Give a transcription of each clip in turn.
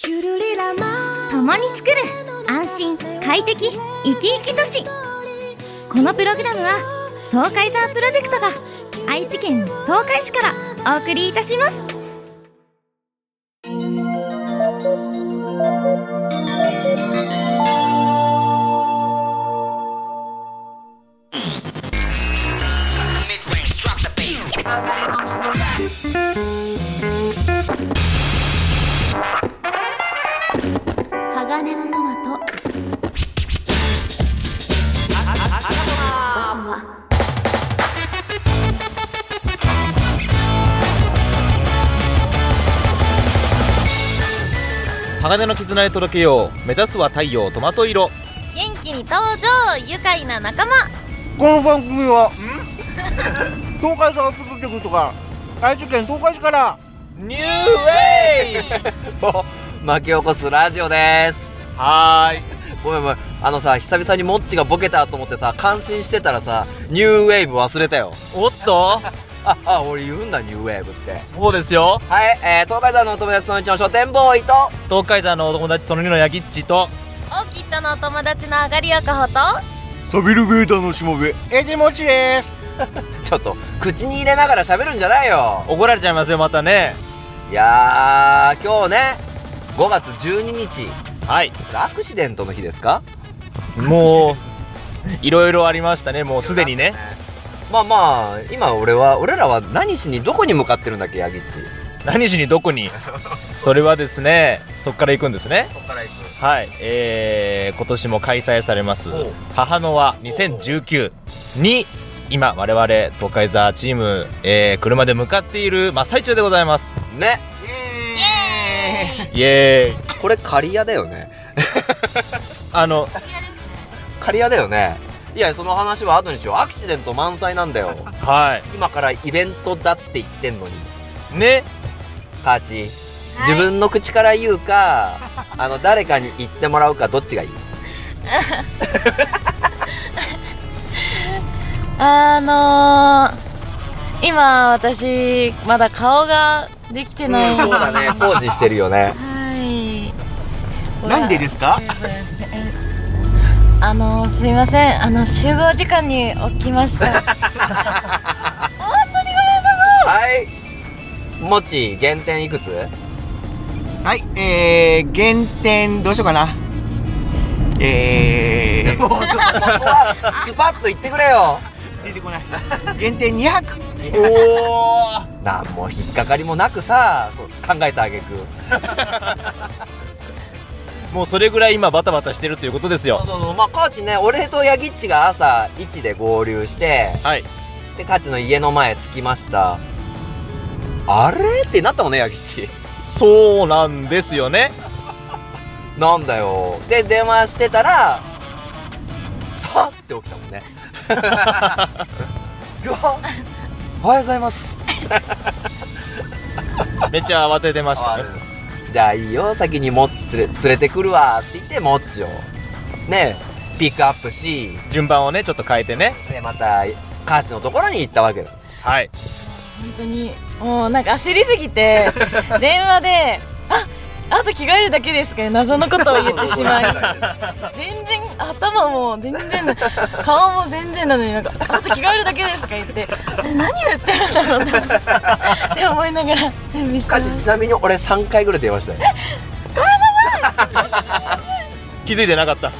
共に作る安心快適生き生き都市。このプログラムは東海ザープロジェクトが愛知県東海市からお送りいたします。鋼の絆へ届けよう。目指すは太陽トマト色。元気に登場愉快な仲間。この番組は 東海ザープロジェクトが愛知県東海市から。ニューウェイ！を巻き起こすラジオです。はーい。ごめんごめん。あのさ久々にモッチがボケたと思ってさ感心してたらさニューウェーブ忘れたよ。おっと？俺言うんだニューウェーブってそうですよ。はい、えー、東海道のお友達その1の書店ボーイと。東海山のお友達その2のヤギッチと。オーキッドのお友達のあがりやかほと。サビルベーダーのしもべ。エジモチです。ちょっと口に入れながら喋るんじゃないよ。怒られちゃいますよまたね。いやー今日ね5月12日。はい。これアクシデントの日ですか？もういろいろありましたね。もうすでにねまあまあ今俺は俺らは何しにどこに向かってるんだっけヤギッチ何しにどこに？それはですねそっから行くんですね。こっから行く。はい。えー、今年も開催されます。母の輪2019に今我々東海ザーチーム、えー、車で向かっている真っ最中でございます。ね。イエーイ。これ刈谷だよね。あの刈谷だよねいやその話は後にしよう。アクシデント満載なんだよ。は今からイベントだって言ってんのに。いね。カーチ。自分の口から言うかあの誰かに言ってもらうかどっちがいい？あのー、今私まだ顔ができてない。そうだね。工事してるよね。はい。なんでですか？あのー、すいません。あの集合時間に起きました。はい。もち減点いくつ？はいえー、減点どうしようかな。えー、もうちょっとここはスパッと言ってくれよ。出てこない。減点200おおなんも引っかかりもなくさそう考えたあげくもうそれぐらい今バタバタしてるということですそうよそうそう。まあカーチね俺とヤギッチが朝1で合流してはい。でカーチの家の前着きました。あれ？ってなったもんねヤギッチそうなんですよね。なんだよ。で電話してたらはっって起きたもんね。おはようございます。めっちゃ慌ててましたねじゃあいいよ先にモッチ連れ連れてくるわって言ってモッチを。ねピックアップし順番をねちょっと変えてね。でまたカーチのところに行ったわけだはい。本当にもうなんか焦りすぎて 電話で「ああと着替えるだけです」か謎のことを言ってしまい全然頭も全然顔も全然なのになんか「あと着替えるだけです」か言って。私何言ってるんだろうって。思いながら準備して。ますチちなみに俺3回ぐらい電話したよ。気づいてなかった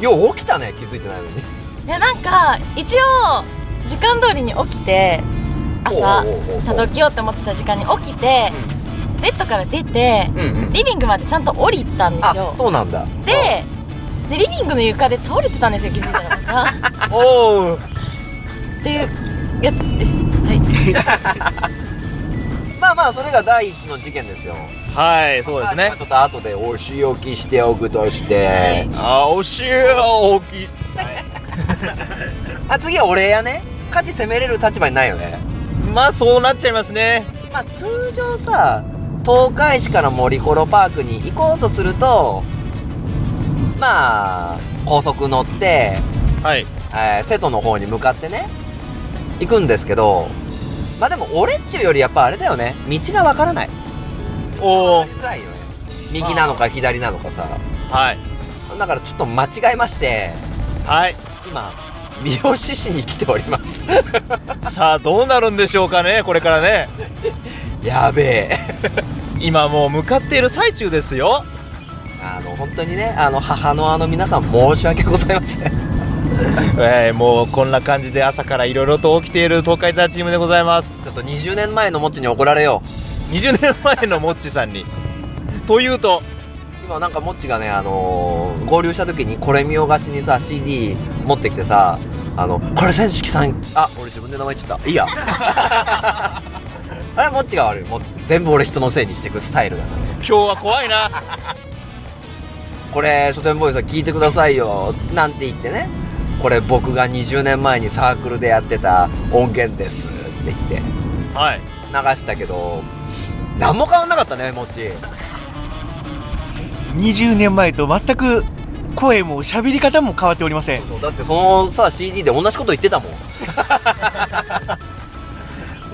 よう起きたね気づいてないのに。いやなんか一応時間通りに起きて朝ちゃんと起きようって思ってた時間に起きてベッドから出てうんうん。リビングまでちゃんと降りたんですあよそうなんだ。ででリビングの床で倒れてたんですよ気づいたら おおっていうやってはい。まあまあそれが第一の事件ですよ。はいそうですね。ちょっと後でお仕置きしておくとして、あおし大き。い。あ 次は俺やね。勝ち攻めれる立場にないよね。まあそうなっちゃいますね。まあ通常さ東海市から森コロパークに行こうとするとまあ高速乗って、はい。えー瀬戸の方に向かってね行くんですけどまあでも俺っちゅうよりやっぱあれだよね。道がわからない。おお辛いよね。右なのか左なのかさ。はい。だからちょっと間違えましてはい。今三好市に来ております。さあどうなるんでしょうかねこれからねやべえ。今もう向かっている最中ですよ。あの本当にねあの母のあの皆さん申し訳ございません。えーもうこんな感じで朝からいろいろと起きている東海ザーチームでございます。ちょっと20年前のもっちに怒られよ20年前のモッチさんに。というとう今なんかもっちがねあのー合流した時にこれ見よがしにさ CD 持ってきてさあのこれ千式さんあ俺自分で名前言っちゃった。いいや あれもっちが悪い。もう全部俺人のせいにしていくスタイルだから。今日は怖いな。これ書店ボーイさん聞いてくださいよ。なんて言ってね。これ僕が20年前にサークルでやってた音源です。って言って。はい。流したけど何も変わんなかったねもっち。20年前と全く声も喋り方も変わっておりません。だってそのさ CD で同じこと言ってたもん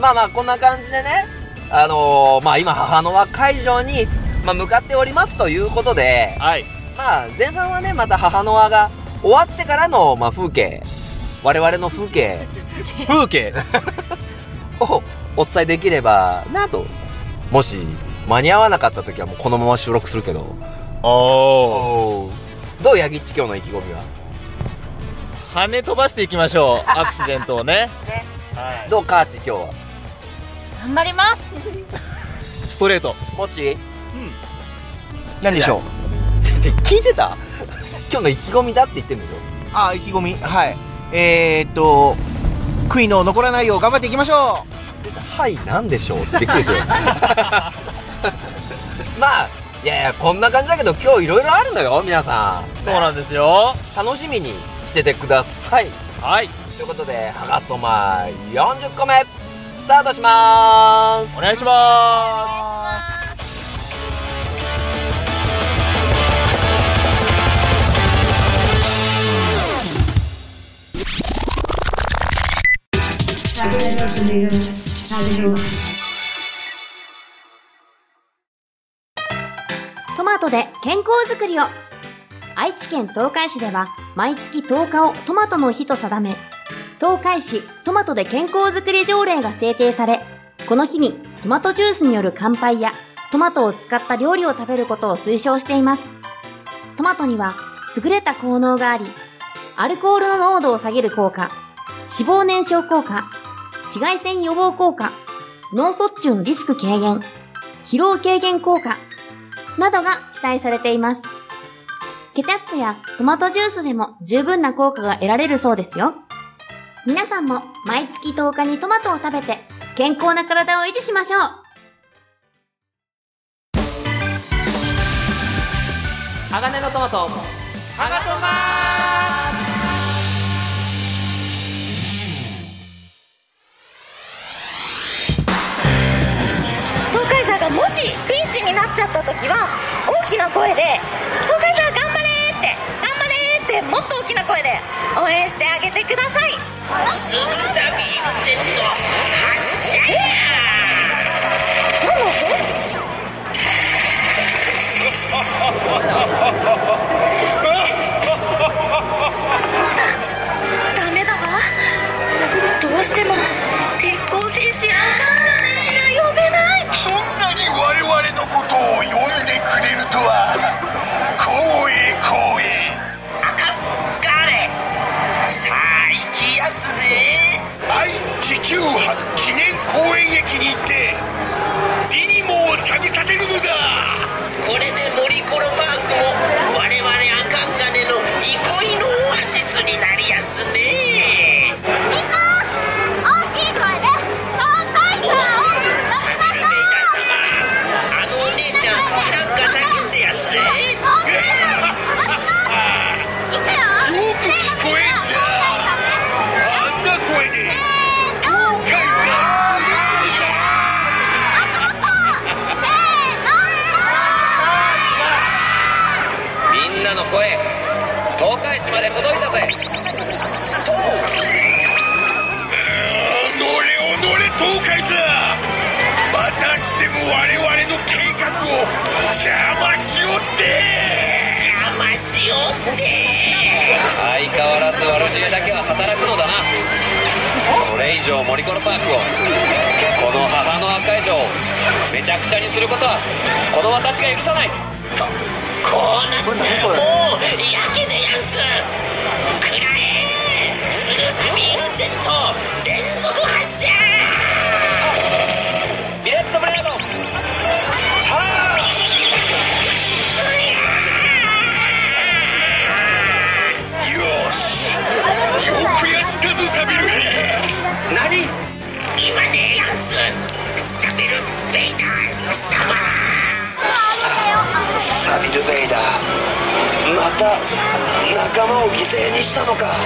まあまあこんな感じでねあのーまあ今母の輪会場に、まあ、向かっておりますということではい。まあ前半はねまた母の輪が終わってからの、まあ、風景。我々の風景。風景？をお伝えできればなと。もし間に合わなかった時はもうこのまま収録するけど。おおどうヤギッチ今日の意気込みは？跳ね飛ばしていきましょう。アクシデントをね。はい。どうカーチ今日は？頑張ります。ストレート。もち。何でしょう？聞いてた？今日の意気込みだって言ってるんでしょあ意気込み？はい。えー、っと悔いの残らないよう頑張っていきましょはいなんでしょうってびっくりする まあいやいやこんな感じだけど今日いろいろあるのよ皆さそうなんですよ。ん楽しみにしててください。はい。ということで「はがとま40個目」スタートしまーす。お願いします。トマトで健康づくりを愛知県東海市では毎月10日をトマトの日と定め東海市トマトで健康づくり条例が制定されこの日にトマトジュースによる乾杯やトマトを使った料理を食べることを推奨していますトマトには優れた効能がありアルコールの濃度を下げる効果脂肪燃焼効果紫外線予防効果脳卒中のリスク軽減疲労軽減効果などが期待されています。ケチャップやトマトジュースでも十分な効果が得られるそうですよ。皆さんも毎月10日にトマトを食べて健康な体を維持しましょう。鋼のトマト東海座がもしピンチになっちゃった時は大きな声で「東海座頑張れ!」って「頑張れ!」ってもっと大きな声で応援してあげてくださいすぐさビームジェット発射やダメだわどうしても鉄鋼戦士呼べないそんなに我々のことを呼んでくれるとは愛地球博記念公園駅に行ってリニモを錆びさせるのだ。これで森コロパークも我々邪魔しよって邪魔しよって相変わらず悪知恵だけは働くのだな。これ以上森コロパークをこの母の赤い城をめちゃくちゃにすることはこの私が許さない。こうなったらもうやけでやんすくらえスルサビール Z 連続サビル・ベイダーまた仲間を犠牲にしたのか。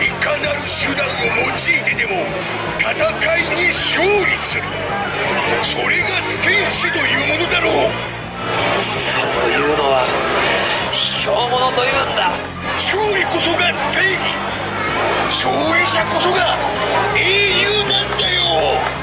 いかなる手段を用いてでも戦いに勝利する。それが戦士というものだろう。そういうのは卑怯者というんだ。勝利こそが正義。勝利者こそが英雄なんだよ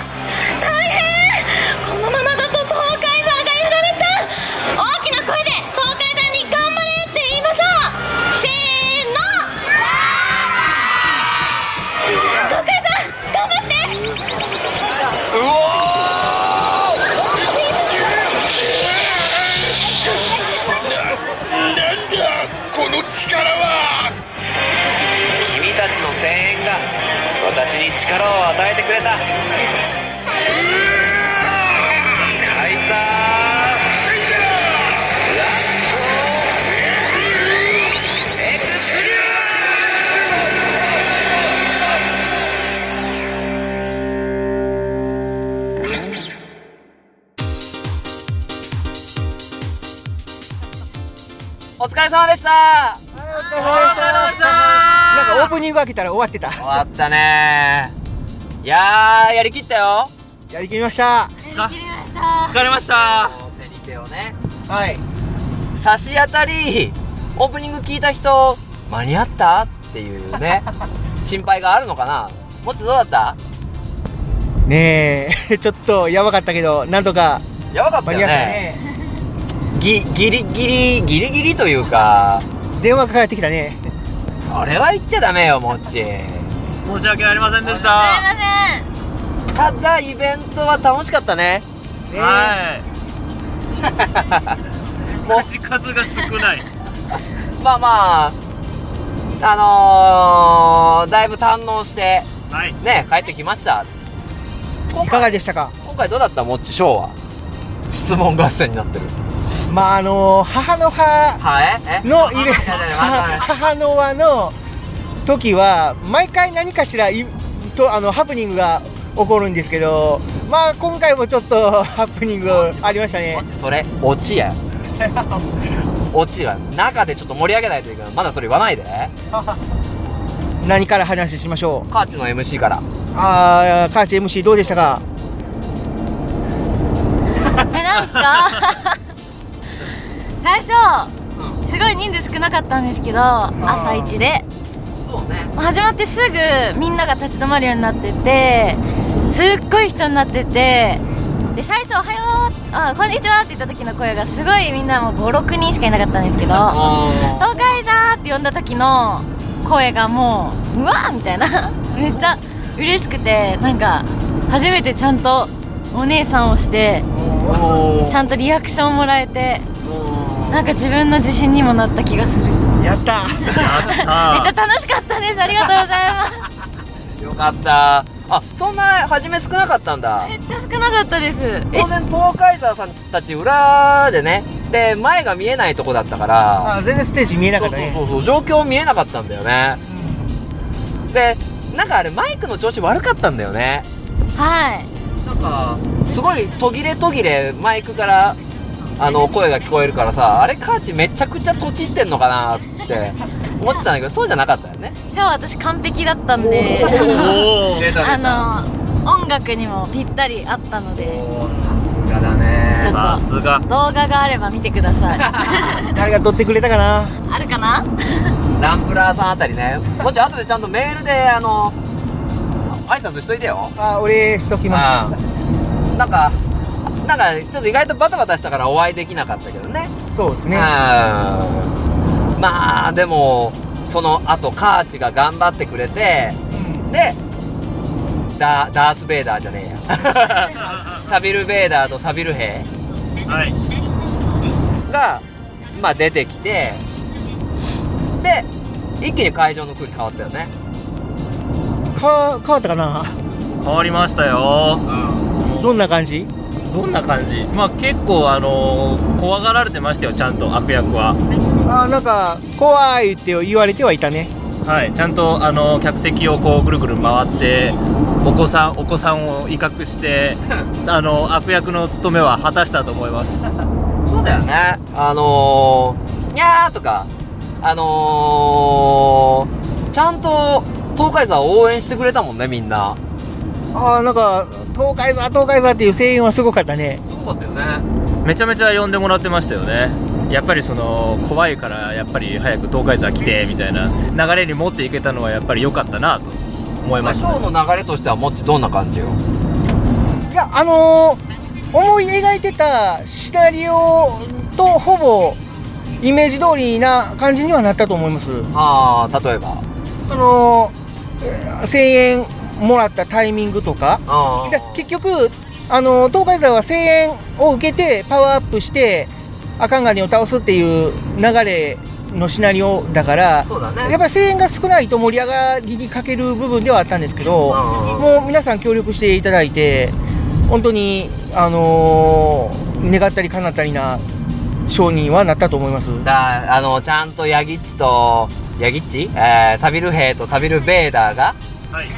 私に力を与えてくれた。カイザー。ラストエクスリュお疲れ様でしたオープニング開けたら終わってた。終わったね。いやーやりきったよ。やりきりました。疲れました。手に手をね。はい。差し当たりオープニング聞いた人間に合ったっていうね 心配があるのかな。もっとどうだった？ねえ ちょっとやばかったけどなんとかやばかったよね。ね。ぎギリギリギリギリというか。電話かかってきたねそれは言っちゃダメよもっち。申し訳ありませんでしすいた。ませんただイベントは楽しかったね。ねはい。もう口数が少ない。まあまああのー、だいぶ堪能してはい。ね帰ってきました。いかがでしたか？今回どうだったもっち？ショーは。質問合戦になってるまああの母の日はい？え？のイベント母の輪の時は毎回何かしらいとあのハプニングが起こるんですけどまあ今回もちょっと ハプニングありましたね。それオチや オチは中でちょっと盛り上げないといけない。まだそれ言わないで。何から話しましょう？カーチの MC から。あーカーチ MC どうでしたか？えなんか最初すごい人数少なかったんですけど朝一で。そうね。始まってすぐみんなが立ち止まるようになっててすっごい人になっててで最初「おはようあこんにちは」って言った時の声がすごいみんなもう56人しかいなかったんですけど「東海座」って呼んだ時の声がもううわーみたいな。めっちゃ嬉しくてなんか初めてちゃんとお姉さんをしてちゃんとリアクションもらえてなんか自分の自信にもなった気がする。やった。やった。ちゃ楽しかったです。ありがとうございます。よかった。あそんな初め少なかったんだ。めっちゃ少なかったです。え？当然東海沢さんたち裏でね。で前が見えないとこだったから。あ全然ステージ見えなかったね。そうそうそう状況見えなかったんだよね。でなんかあれマイクの調子悪かったんだよね。はい。なんかすごい途切れ途切れマイクからあの声が聞こえるからさあれカーチめちゃくちゃとちってんのかなって思ってたんだけどそうじゃなかったよね。今日私完璧だったんであの音楽にもぴったりあったので。さすがだね。さすが。動画があれば見てください。誰が撮ってくれたかな？あるかな？ランプラーさんあたりね。もし後でちゃんとメールであの挨拶しといてよ。あお礼しときまうんなんかなんかちょっと意外とバタバタしたからお会いできなかったけどね。そうですね。うん。まあでもその後カーチが頑張ってくれてでダダース・ベイダーじゃねえや。サビル・ベイダーとサビル兵。はい。が、まあ、出てきてで一気に会場の空気変わったよね。か変わったかな？変わりましたよ。どんな感じ？どんな感じ？まあ結構あのー怖がられてましたよちゃんと悪役は。あなんか怖いって言われてはいたね。はいちゃんとあの客席をこうぐるぐる回ってお子さんお子さんを威嚇して あの悪役の務めは果たしたと思います。そうだよね。あのー、にゃーとかあのー、ちゃんと東海座を応援してくれたもんねみんな。あなんか東海座東海座っていう声援はすごかったね。そうだったよね。めちゃめちゃ呼んでもらってましたよね。やっぱりその怖いからやっぱり早く東海座来てみたいな流れに持っていけたのはやっぱり良かったなと思いました、今日の流れとしてはもっちどんな感じよ？いやあのー思い描いてたシナリオとほぼイメージ通りな感じにはなったと思います。ああ例えば？そのえー声援もらったタイミングとか。あで結局あの東海座は声援を受けてパワーアップして赤ガニを倒すっていう流れのシナリオだからそうだやっねぱり声援が少ないと盛り上がりに欠ける部分ではあったんですけどうんもう皆さん協力していただいて本当にあのー願ったり叶ったりな商人はなったと思います。だあのちゃんとヤギッチとヤギッチ、えー、サビル兵とサビルベーダーがはい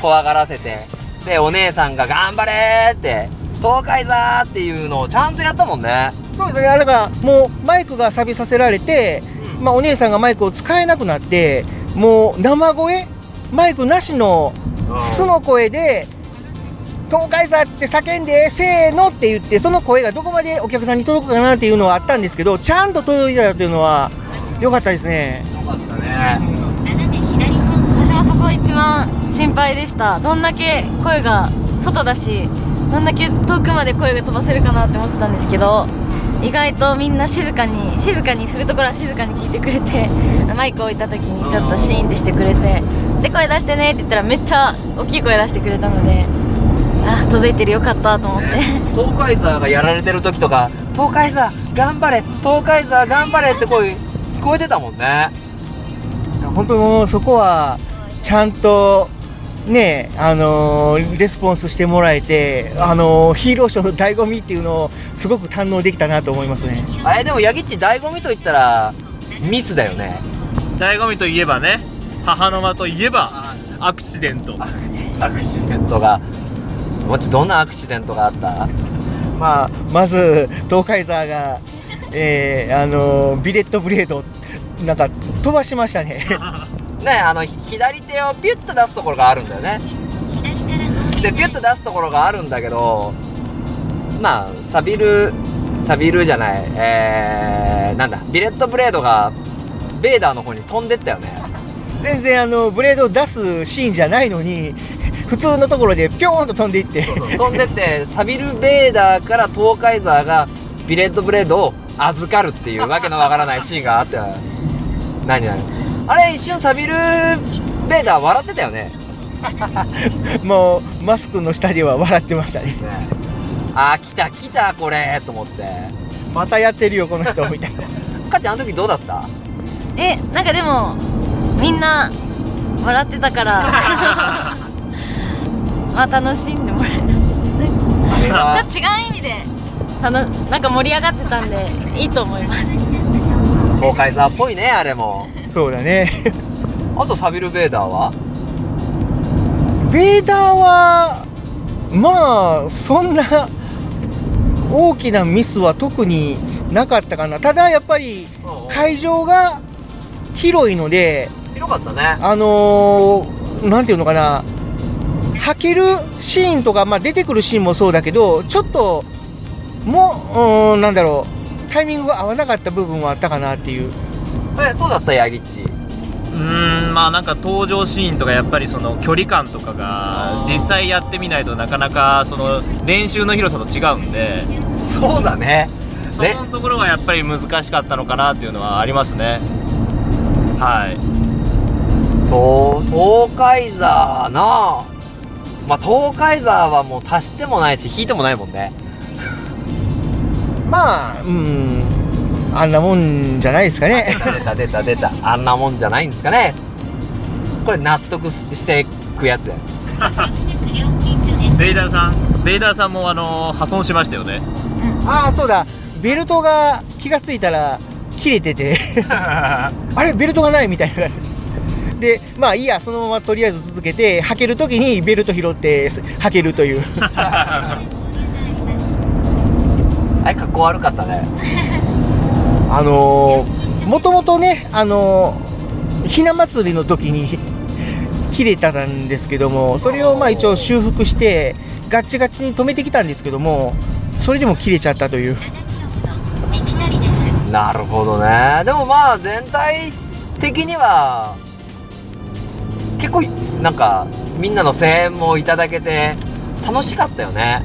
怖がらせてでお姉さんが「頑張れ!」って「東海座!」っていうのをちゃんとやったもんねそうですねあれがもうマイクが錆びさせられて、うんまあ、お姉さんがマイクを使えなくなってもう生声マイクなしの素の声で「東海座って叫んでせーの」って言ってその声がどこまでお客さんに届くかなっていうのはあったんですけどちゃんと届いたというのは良かったですね。よかったね一番心配でしたどんだけ声が外だしどんだけ遠くまで声が飛ばせるかなって思ってたんですけど意外とみんな静かに静かにするところは静かに聞いてくれて マイク置いた時にちょっとシーンってしてくれてで声出してねって言ったらめっちゃ大きい声出してくれたのであ届いてるよかったと思って東海座がやられてる時とか「東海座頑張れ東海座頑張れ!」って声聞こえてたもんね本当もうそこはちゃんとねあのーレスポンスしてもらえて、あのーヒーローショーの醍醐味っていうのをすごく堪能できたなと思いますね。あれでもヤギッチ醍醐味と言ったらミスだよね醍醐味といえばね母の間といえばアクシデントアクシデントがもっちどんなアクシデントがあった？まあ、まず東海座が、えーあのービレットブレードなんか飛ばしましたね。ねあのひ左手をピュッと出すところがあるんだよね。でピュッと出すところがあるんだけどまあサビルサビルじゃない。えー、なんだビレットブレードがベーダーの方に飛んでったよね。全然あのブレードを出すシーンじゃないのに普通のところでピョーンと飛んでいって。飛んでってサビルベーダーから東海ザーがビレットブレードを預かるっていうわけのわからないシーンがあって何何？あれ一瞬サビルベーダー笑ってたよね。もうマスクの下では笑ってましたね。ね。あー来た来たこれと思って。またやってるよこの人みたいな。かっちゃんあの時どうだった？えなんかでもみんな笑ってたから。まあ楽しんでもらえた。ちょっと違う意味でたのなんか盛り上がってたんでいいと思います。東海ザーっぽいねあれもそうだね。あとサビルベーダーは？ベーダーはまあそんな大きなミスは特になかったかな。ただやっぱり会場が広いので広かったね。あのーなんていうのかな。履けるシーンとか、まあ、出てくるシーンもそうだけどちょっともうなんだろう。タイミングが合わなかった部分はあったかなっていうえそうだったヤギッチうーんまあなんか登場シーンとかやっぱりその距離感とかが実際やってみないとなかなかその練習の広さと違うんで。そうだね。そこのところがやっぱり難しかったのかなっていうのはありますね。はい。東東海座な。まあ東海座はもう足してもないし引いてもないもんね。まあうんあんなもんじゃないですかね。出た出た出た。あんなもんじゃないんですかね。これ納得していくやつや。ベイダーさんベイダーさんもあの破損しましたよね。ああそうだ。ベルトが気がついたら切れてて。あれベルトがないみたいな感じ。でまあいいやそのままとりあえず続けて履ける時にベルト拾って履けるという。あれかっこ悪かったねあのー、もともとねあのー、ひな祭りの時に切れたんですけどもそれをまあ一応修復してガッチガチに止めてきたんですけどもそれでも切れちゃったという。なるほどね。でもまあ全体的には結構なんかみんなの声援もいただけて楽しかったよね。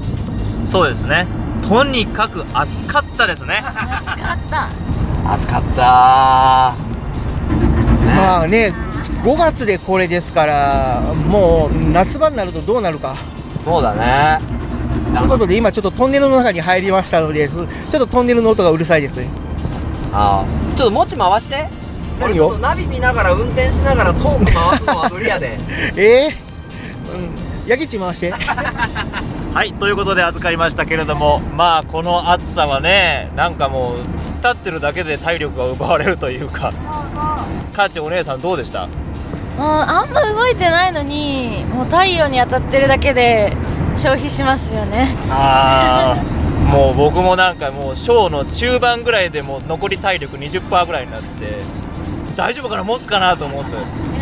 そうですね。とにかく暑かったですね。あった暑かった。まあね5月でこれですからもう夏場になるとどうなるか。そうだね。ということで今ちょっとトンネルの中に入りましたのでちょっとトンネルの音がうるさいですね。ああ。ちょっともち回して。何を？俺ちょっとナビ見ながら運転しながらトーク回すのは無理やで。ええうん。ヤギチ回して はいということで預かりましたけれどもまあこの暑さはねなんかもう突っ立ってるだけで体力が奪われるというか。カーチお姉さんどうでした？もうあんま動いてないのにもう太陽に当たってるだけで消費しますよね。ああもう僕もなんかもうショーの中盤ぐらいでもう残り体力20%ぐらいになって大丈夫かな？持つかな？と思って。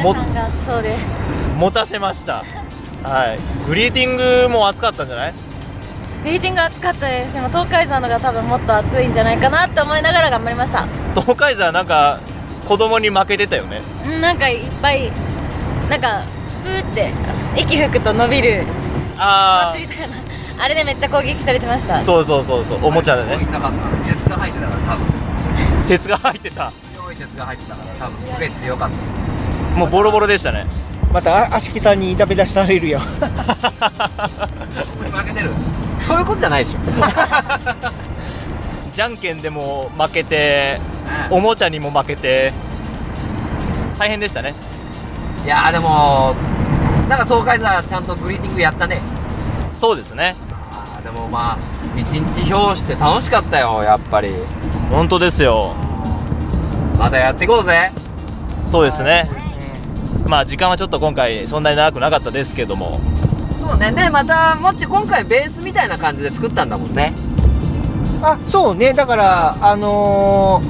も皆さんがそうで持たせましたはい。グリーティングも暑かったんじゃない？グリーティング暑かったです。でも東海山のが多分もっと暑いんじゃないかなって思いながら頑張りました。東海山なんか子供に負けてたよね。うんなんかいっぱいなんかプーって息吹くと伸びる。あみたいなあれでめっちゃ攻撃されてました。あそうそうそうそうおもちゃでね。鉄が入ってたから多分。鉄が入ってた。強い鉄が入ってたから多分すげえ強かった。もうボロボロでしたねまたあ足木さんに痛め出されるよ。負けてる。そういうことじゃないでしょ。じゃんけんでも負けておもちゃにも負けて大変でしたね。いやーでもなんか東海座ちゃんとグリーティングやったね。そうですね。あーでもまあ一日表して楽しかったよやっぱり。本当ですよ。またやっていこうぜ。そうですねまあ時間はちょっと今回そんなに長くなかったですけども。そうね。でまたもっち今回ベースみたいな感じで作ったんだもんね。あそうね。だからあの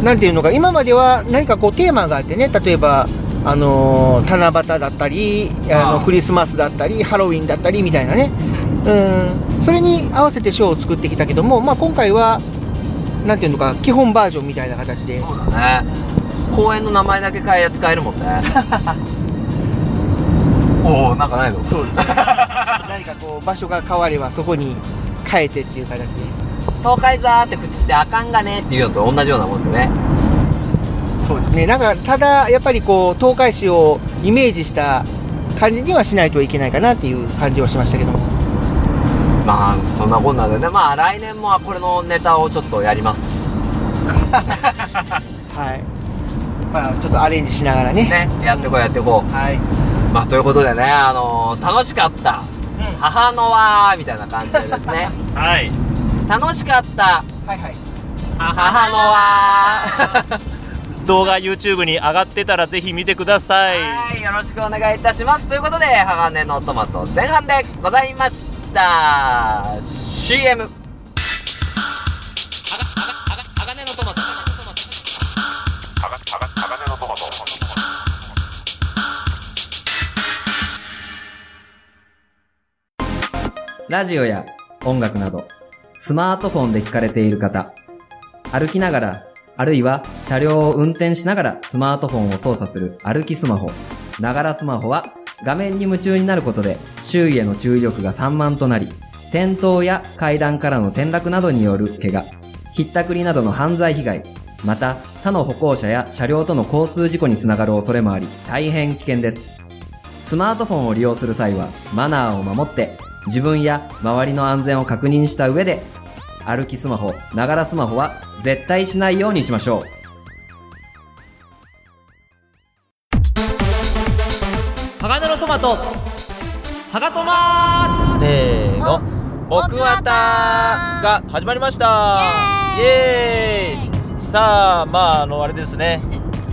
ーなんていうのか今までは何かこうテーマがあってね。例えばあのー七夕だったりあのクリスマスだったりハロウィンだったりみたいなね。うん。それに合わせてショーを作ってきたけども、まあ、今回はなんていうのか基本バージョンみたいな形で。そうだね公園の名前だけ変えや使えるもんね。おおなんかないの？そうです。何かこう場所が変わればそこに変えてっていう形。で東海座って口してあかんがねっていうのと同じようなもんでね。そうですね。なんかただやっぱりこう東海市をイメージした感じにはしないといけないかなっていう感じはしましたけども。まあそんなこんなでね。まあ来年もこれのネタをちょっとやります。はいまあちょっとアレンジしながらね。ねやってこうやってこう。はい。まあということでねあのー楽しかった。母の輪みたいな感じでですね。はい。楽しかった。はいはい。母の輪。動画 YouTube に上がってたらぜひ見てください。はいよろしくお願いいたします。ということで鋼のトマト前半でございました。CM ラジオや音楽など、スマートフォンで聞かれている方、歩きながら、あるいは車両を運転しながらスマートフォンを操作する歩きスマホ、ながらスマホは画面に夢中になることで周囲への注意力が散漫となり、転倒や階段からの転落などによる怪我、ひったくりなどの犯罪被害、また他の歩行者や車両との交通事故につながる恐れもあり、大変危険です。スマートフォンを利用する際は、マナーを守って、自分や周りの安全を確認した上で、歩きスマホ、ながらスマホは絶対しないようにしましょう。鋼のトマト。はがトマせーの。僕はたが始まりました。イエーイ。さあまああのあれですね。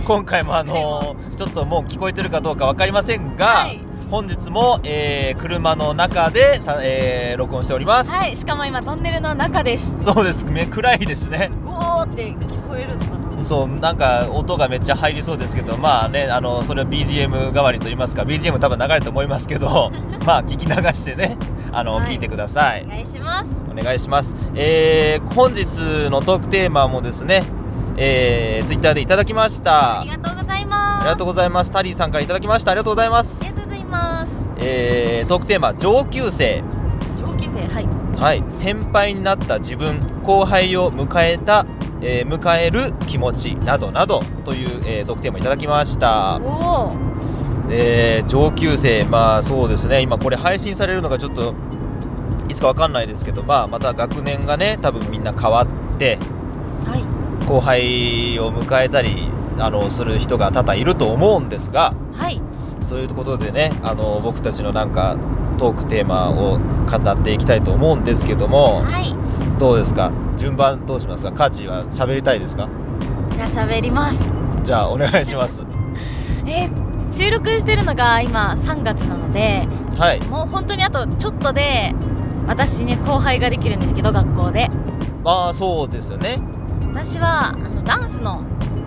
今回もあのちょっともう聞こえてるかどうかわかりませんが、はい本日も、えー車の中でさ、えー録音しております、はいしかも今トンネルの中です。そうです。め暗いですね。ゴーって聞こえるのかな？そうなんか音がめっちゃ入りそうですけどまあねあのそれは BGM 代わりと言いますか BGM 多分流れると思いますけど まあ聞き流してねあの、はい。聞いてください。お願いします。お願いします。えー、本日のトークテーマもですねえー、ツイッターでいただきました。ありがとうございあます。りがとうございます。タリーさんからいただきました。ありがとうございますえー、トークテーマ上級生。上級生はい。はい。先輩になった自分後輩を迎えた、えー迎える気持ちなどなどという、えー、トークテーマいただきました。おおえー上級生。まあそうですね。今これ配信されるのがちょっといつかわかんないですけどまあまた学年がね多分みんな変わってはい。後輩を迎えたりあのする人が多々いると思うんですがはいそういうことでねあの僕たちのなんかトークテーマを語っていきたいと思うんですけどもはい。どうですか？順番どうしますか？カーチは喋りたいですか？じゃあ喋ります。じゃあお願いします。えー収録してるのが今3月なのではい。もう本当にあとちょっとで私ね後輩ができるんですけど学校で。まあそうですよね。私はあのダンスの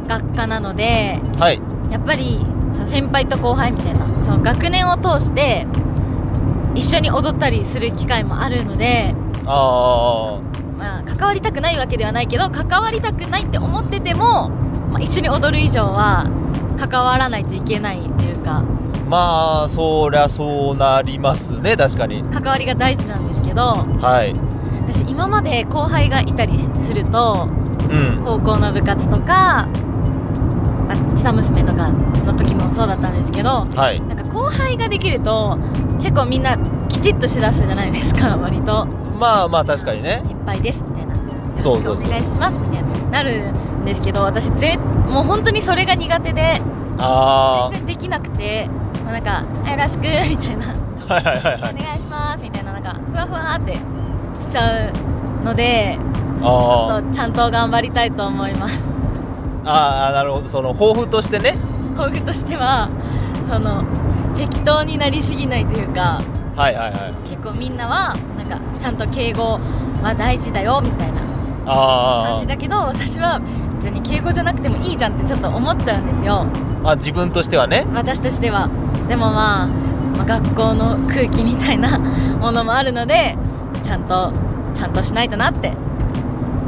学科なのではい。やっぱり先輩と後輩みたいなその学年を通して一緒に踊ったりする機会もあるので、あまあ、関わりたくないわけではないけど関わりたくないって思ってても、まあ、一緒に踊る以上は関わらないといけないというかあまあそりゃそうなりますね確かに。関わりが大事なんですけどはい。私今まで後輩がいたりするとうん。高校の部活とか、まあ、下娘とかの時もそうだったんですけどはい。なんか後輩ができると結構みんなきちっとしだすじゃないですか 割と。まあまあ確かにね。先輩ですみたいな。そうそうお願いしますみたいななるんですけど私ぜもう本当にそれが苦手であ全然できなくてまあなんか「よろしく」みたいな。あはいはいはい「はい。お願いします」みたいななんかふわふわってしちゃうのでちょあっとちゃんと頑張りたいと思いますーあーなるほど。その抱負としてね。抱負としてはその適当になりすぎないというかはいはいはい。結構みんなはなんかちゃんと敬語は大事だよみたいな感あじだけど私は別に敬語じゃなくてもいいじゃんってちょっと思っちゃうんですよ。あ自分としてはね。私としては。でもまあ、まあ学校の空気みたいなものもあるのでちゃんとちゃんとしないとなって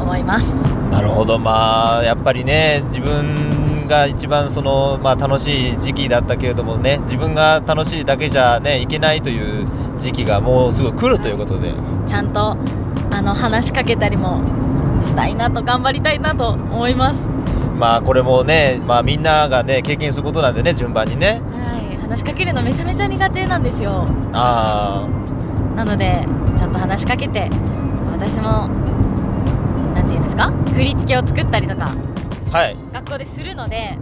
思います。なるほど。まあやっぱりね自分が一番そのまあ楽しい時期だったけれどもね自分が楽しいだけじゃねいけないという時期がもうすぐ来るということで。ちゃんとあの話しかけたりもしたいなと頑張りたいなと思います。まあこれもねまあみんながね経験することなんでね順番にね。はい。話しかけるのめちゃめちゃ苦手なんですよ。あなのでちゃんと話しかけて私もか？振り付けを作ったりとか。あはい。学校でするので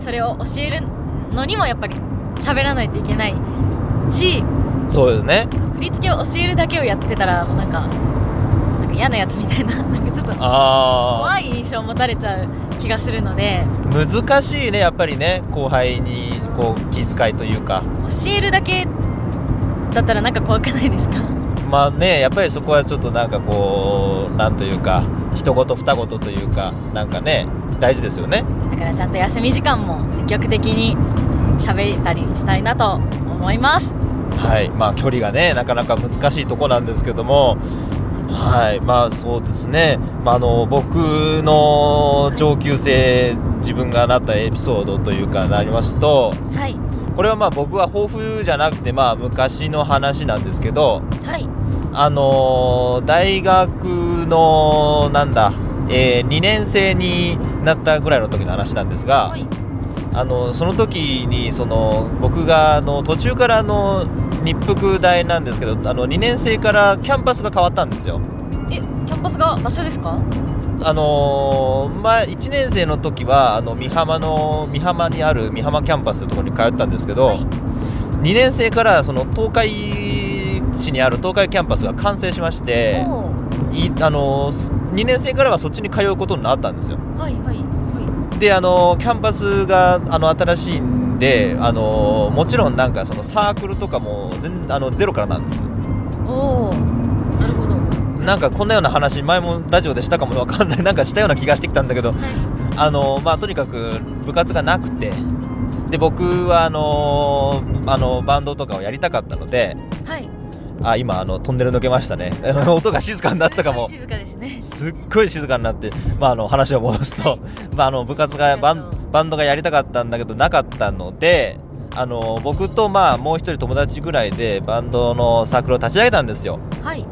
それを教えるのにもやっぱり喋らないといけないしそうですね。振り付けを教えるだけをやってたらもうなんかなんか嫌なやつみたいな なんかちょっとあ怖い印象を持たれちゃう気がするので。あ難しいねやっぱりね。後輩にこう気遣いというか。教えるだけだったらなんか怖くないですか？まあねやっぱりそこはちょっとなんかこうなんというか一言二言というかなんかね大事ですよね。だからちゃんと休み時間も積極的に喋ったりしたいなと思います。はい。まあ距離がねなかなか難しいとこなんですけどもはい。まあそうですね、まあ、あの僕の上級生自分がなったエピソードというかなりますとはい。これはまあ僕は抱負じゃなくてまあ昔の話なんですけどはい。あのー大学のなんだ、え2年生になったぐらいの時の話なんですが、はい。あのその時にその僕があの途中からあの日福大なんですけどあの2年生からキャンパスが変わったんですよ。えキャンパスが場所ですか？あのー前1年生の時はあの美浜の美浜にある美浜キャンパスというところに通ったんですけど、はい。2年生からその東海市にある東海キャンパスが完成しましていあのー2年生からはそっちに通うことになったんですよ。はいはいはであのーキャンパスがあの新しいんであのーもちろんなんかそのサークルとかも全あのゼロからなんですいおおなるほど。なんかこんなような話前もラジオでしたかもわかんない。なんかしたような気がしてきたんだけどあのまあとにかく部活がなくてで僕はあのあのバンドとかをやりたかったのではいあ今あのトンネル抜けましたね。あの音が静かになったかも。静かですね。すっごい静かになって、まあ、あの話を戻すと、まあ、あの部活がバンバンドがやりたかったんだけどなかったのであの僕とまあもう一人友達ぐらいでバンドのサークルを立ち上げたんですよ。はい。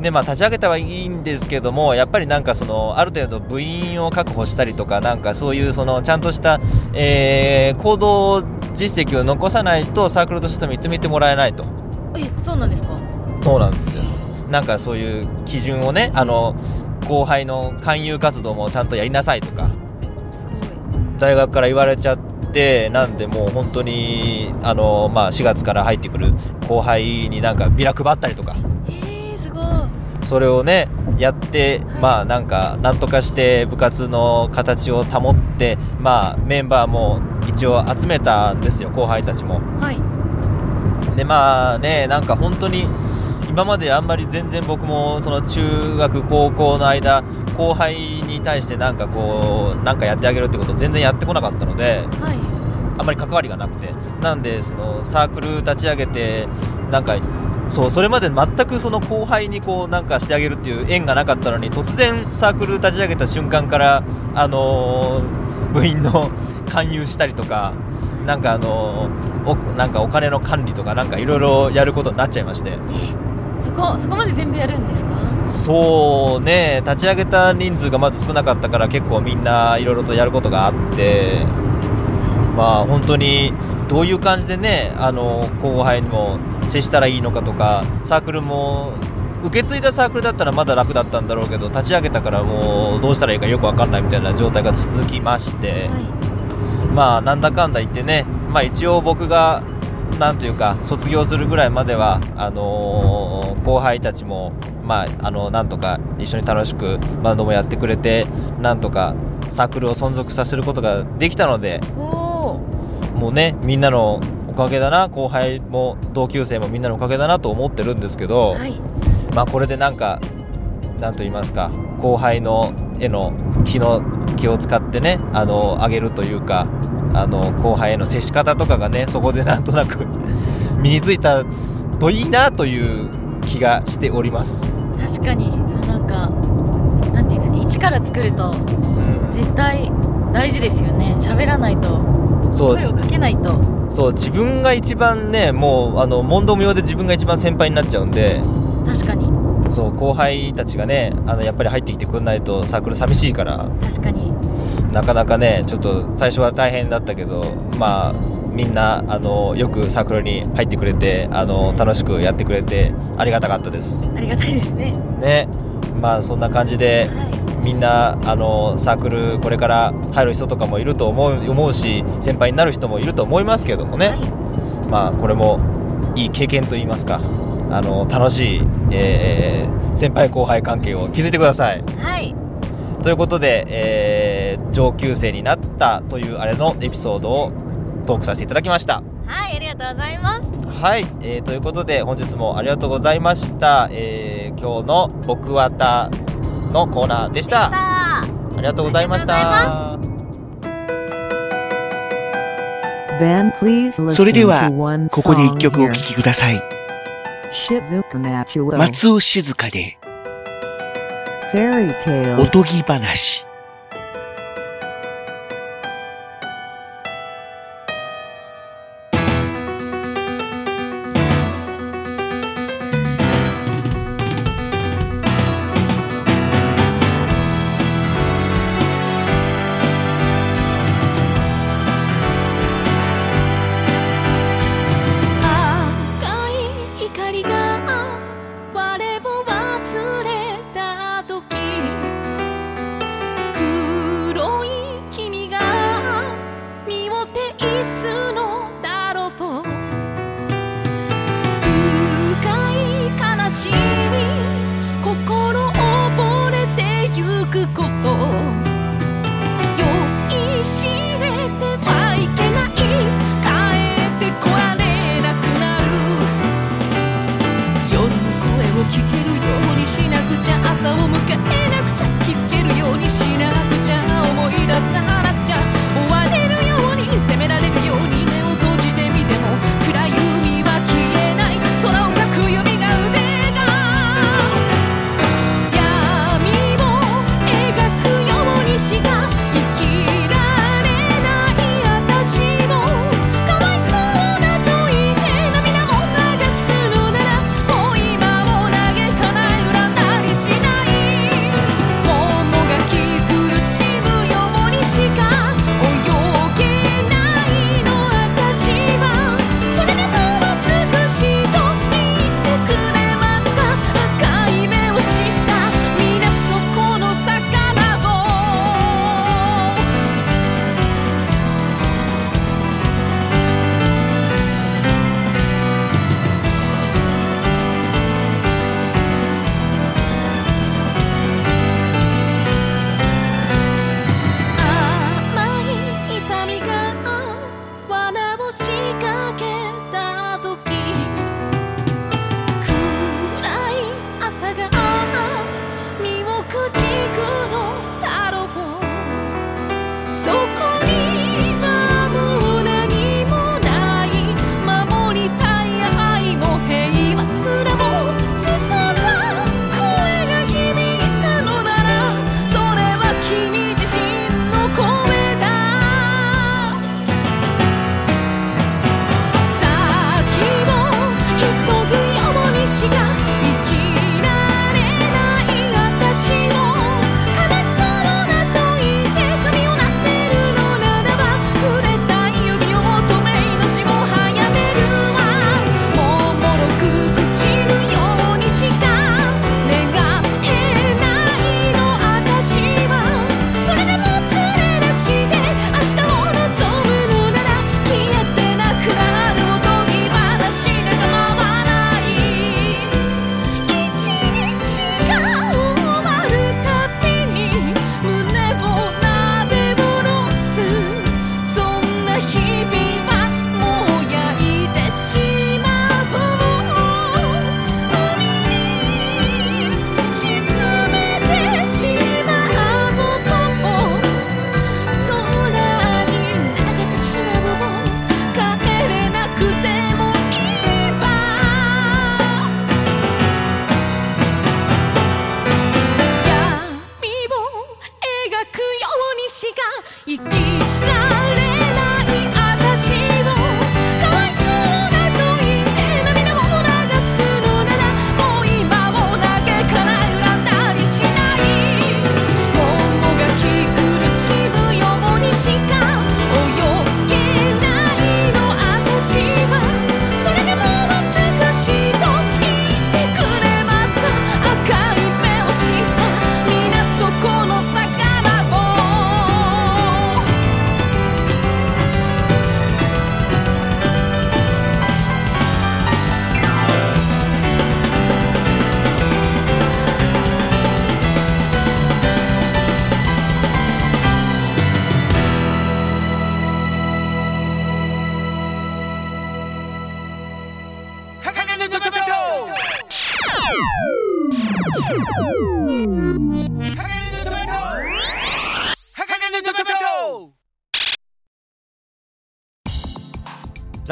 でまあ立ち上げたはいいんですけどもやっぱりなんかそのある程度部員を確保したりとかなんかそういうそのちゃんとした、えー行動実績を残さないとサークルとして認めてもらえないと。えそうなんですか？そうなんですよ。なんかそういう基準をねあの後輩の勧誘活動もちゃんとやりなさいとか。大学から言われちゃってなんでもう本当にあの、まあ、4月から入ってくる後輩になんかビラ配ったりとか。えー、すごい。それをねやって、まあなんかなんとかして部活の形を保ってまあメンバーも一応集めたんですよ後輩たちも。はい。でまあねなんか本当に今まであんまり全然僕もその中学高校の間後輩に対してなんかこうなんかやってあげるってことを全然やってこなかったのではい。あんまり関わりがなくて。なんでそのサークル立ち上げてなんかそうそれまで全くその後輩にこうなんかしてあげるっていう縁がなかったのに突然サークル立ち上げた瞬間からあのー部員の勧誘したりとかなんかあのーおなんかお金の管理とかなんかいろいろやることになっちゃいましてそこそこまで全部やるんですか？そうね立ち上げた人数がまず少なかったから結構みんないろいろとやることがあってまあ本当にどういう感じでねあの後輩にも接したらいいのかとかサークルも受け継いだサークルだったらまだ楽だったんだろうけど立ち上げたからもうどうしたらいいかよく分かんないみたいな状態が続きまして、はまあなんだかんだ言ってね、まあ、一応僕がなんというか卒業するぐらいまではあのー後輩たちもまああのなんとか一緒に楽しくバンドもやってくれてなんとかサークルを存続させることができたのでもうねみんなのおかげだな後輩も同級生もみんなのおかげだなと思ってるんですけど、はい。まあこれでなんかなんと言いますか後輩のへの気の気を使ってねあの上げるというかあの後輩への接し方とかがねそこでなんとなく 身についたといいなという気がしております。確かに。なんかなんていうんですか一から作るとうん、絶対大事ですよね。喋らないとそう。声をかけないと。そう自分が一番ねもうあの問答無用で自分が一番先輩になっちゃうんで。確かに。そう後輩たちがねあのやっぱり入ってきてくんないとサークル寂しいから。確かになかなかねちょっと最初は大変だったけどまあみんなあのよくサークルに入ってくれてあの楽しくやってくれてありがたかったです。ありがたいですね。ね。まあそんな感じではみんなあのサークルこれから入る人とかもいると思う思うし先輩になる人もいると思いますけどもね、いはい。まあこれもいい経験といいますか。あの楽しい、えー先輩後輩関係を築いてください。はい。ということで、えー上級生になったというあれのエピソードをトークさせていただきましたはいありがとうございますはい、えーということで本日もありがとうございました、えー今日の「僕わた」のコーナーでしたあありがとうございましたそれではここで一曲お.聴きください。松尾静香で.おとぎ話。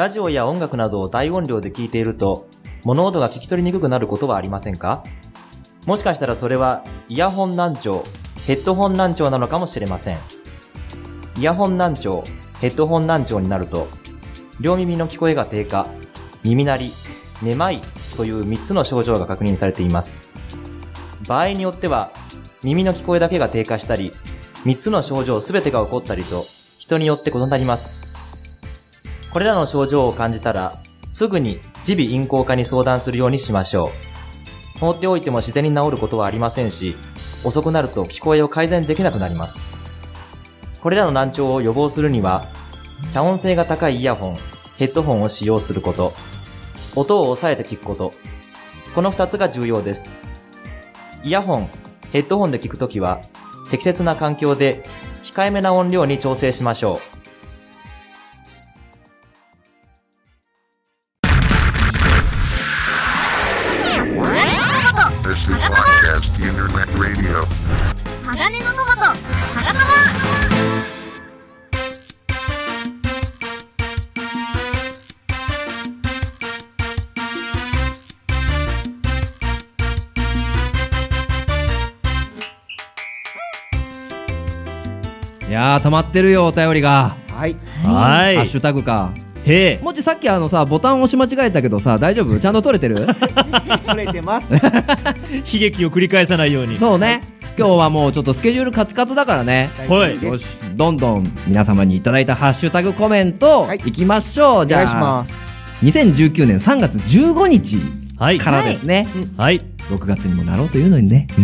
ラジオや音楽などを大音量で聞いていると、物音が聞き取りにくくなることはありませんか？もしかしたらそれは、イヤホン難聴、ヘッドホン難聴なのかもしれません。イヤホン難聴、ヘッドホン難聴になると、両耳の聞こえが低下、耳鳴り、めまいという3つの症状が確認されています。場合によっては、耳の聞こえだけが低下したり、3つの症状全てが起こったりと、人によって異なります。これらの症状を感じたら、すぐに耳鼻咽喉科に相談するようにしましょう。放っておいても自然に治ることはありませんし、遅くなると聞こえを改善できなくなります。これらの難聴を予防するには、遮音性が高いイヤホン、ヘッドホンを使用すること、音を抑えて聞くこと、この2つが重要です。イヤホン、ヘッドホンで聞くときは、適切な環境で控えめな音量に調整しましょう。まってるよお便りが。はい。はい。ハッシュタグか。へえ。もちさっきあのさボタン押し間違えたけどさ大丈夫？ちゃんと取れてる？取れてます。悲劇を繰り返さないように。そうね。今日はもうちょっとスケジュールカツカツだからね。はい。よし。どんどん皆様にいただいたハッシュタグコメントはい。いきましょう、じゃあお願いします。2019年3月15日はい。からですね、はい。6月にもなろうというのにね。うー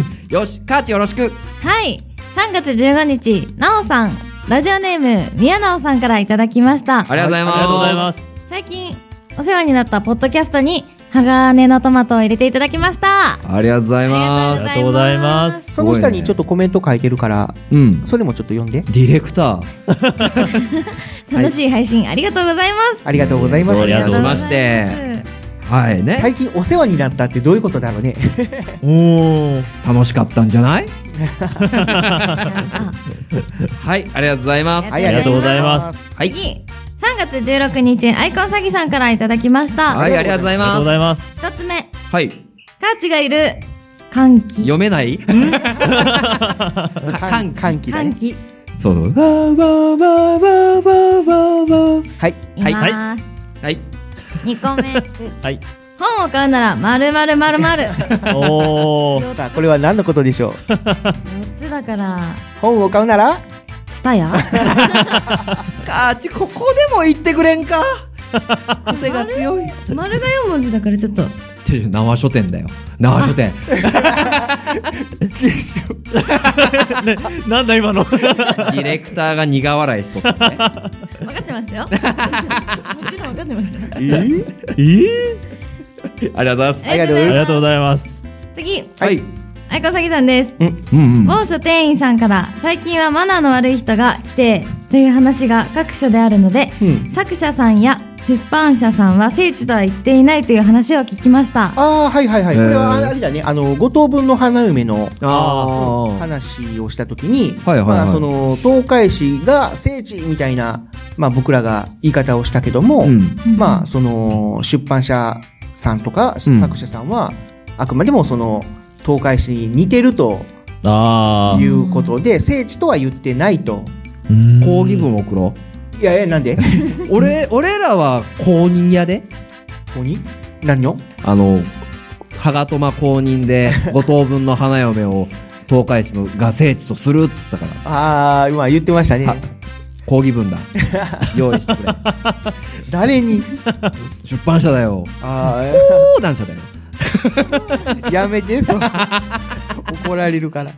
ん。よしカーチよろしく。はい。3月15日、なおさん、ラジオネーム、宮直さんからいただきました。ありがとうございます、ありがとうございます最近、お世話になったポッドキャストに、鋼のトマトを入れていただきました。ありがとうございまあすりがとうございますその下にちょっとコメント書いてるから、うんそれもちょっと読んで。ディレクター 楽しい配信ありがとうございます。ありがとうございます。ありがとうございますしましてはいね。最近お世話になったってどういうことだろうね。おー楽しかったんじゃない？あ はいありがとうございます。はいありがとうございます。はい。次、3月16日、アイコン詐欺さんからいただきました。はいありがとうございありがとうごますざいます。一つ目、はい。カーチがいる、歓喜。読めない？歓歓喜。歓喜。そうそう。はい。います。はい2個目、はい。本を買うなら、まるまるまるまる。おー。さあ、これは何のことでしょう？4つだから、本を買うなら？ツタヤ？カーチここでも言ってくれんか？癖が強い。丸が4文字だからちょっと。て縄書店だよ。縄書店。なんだ今の？ディレクターが苦笑いしとったね。分かってましたよ。もちろん分かってました。え？ーえ？ーありがとうございます。ありがとうございます。ありがとうございます。次、はい。アイコン詐欺さんです。うんうん。某書店員さんから、最近はマナーの悪い人が来て、という話が各所であるので、うん。作者さんや出版社さんは聖地とは言っていないという話を聞きました。ああ、はいはいはい。これはあれだね。あの、五等分の花嫁の話をしたときに、はいはいはいまあ、その、東海市が聖地みたいな、まあ僕らが言い方をしたけども、うんまあ、その、出版社さんとかうん作者さんは、あくまでもその、東海市に似てるということで、聖地とは言ってないと。うーん抗議文送ろいやいや、なんで？う 俺俺らは公認やで。ここに何を？あのハガトマ公認で 五等分の花嫁を東海市のが聖地とするっつったから。ああ、今言ってましたね。は。抗議文だ。用意してくれ。誰に？出版社だよ。あ講談社だよ。あ、やめて、そう。怒られるから。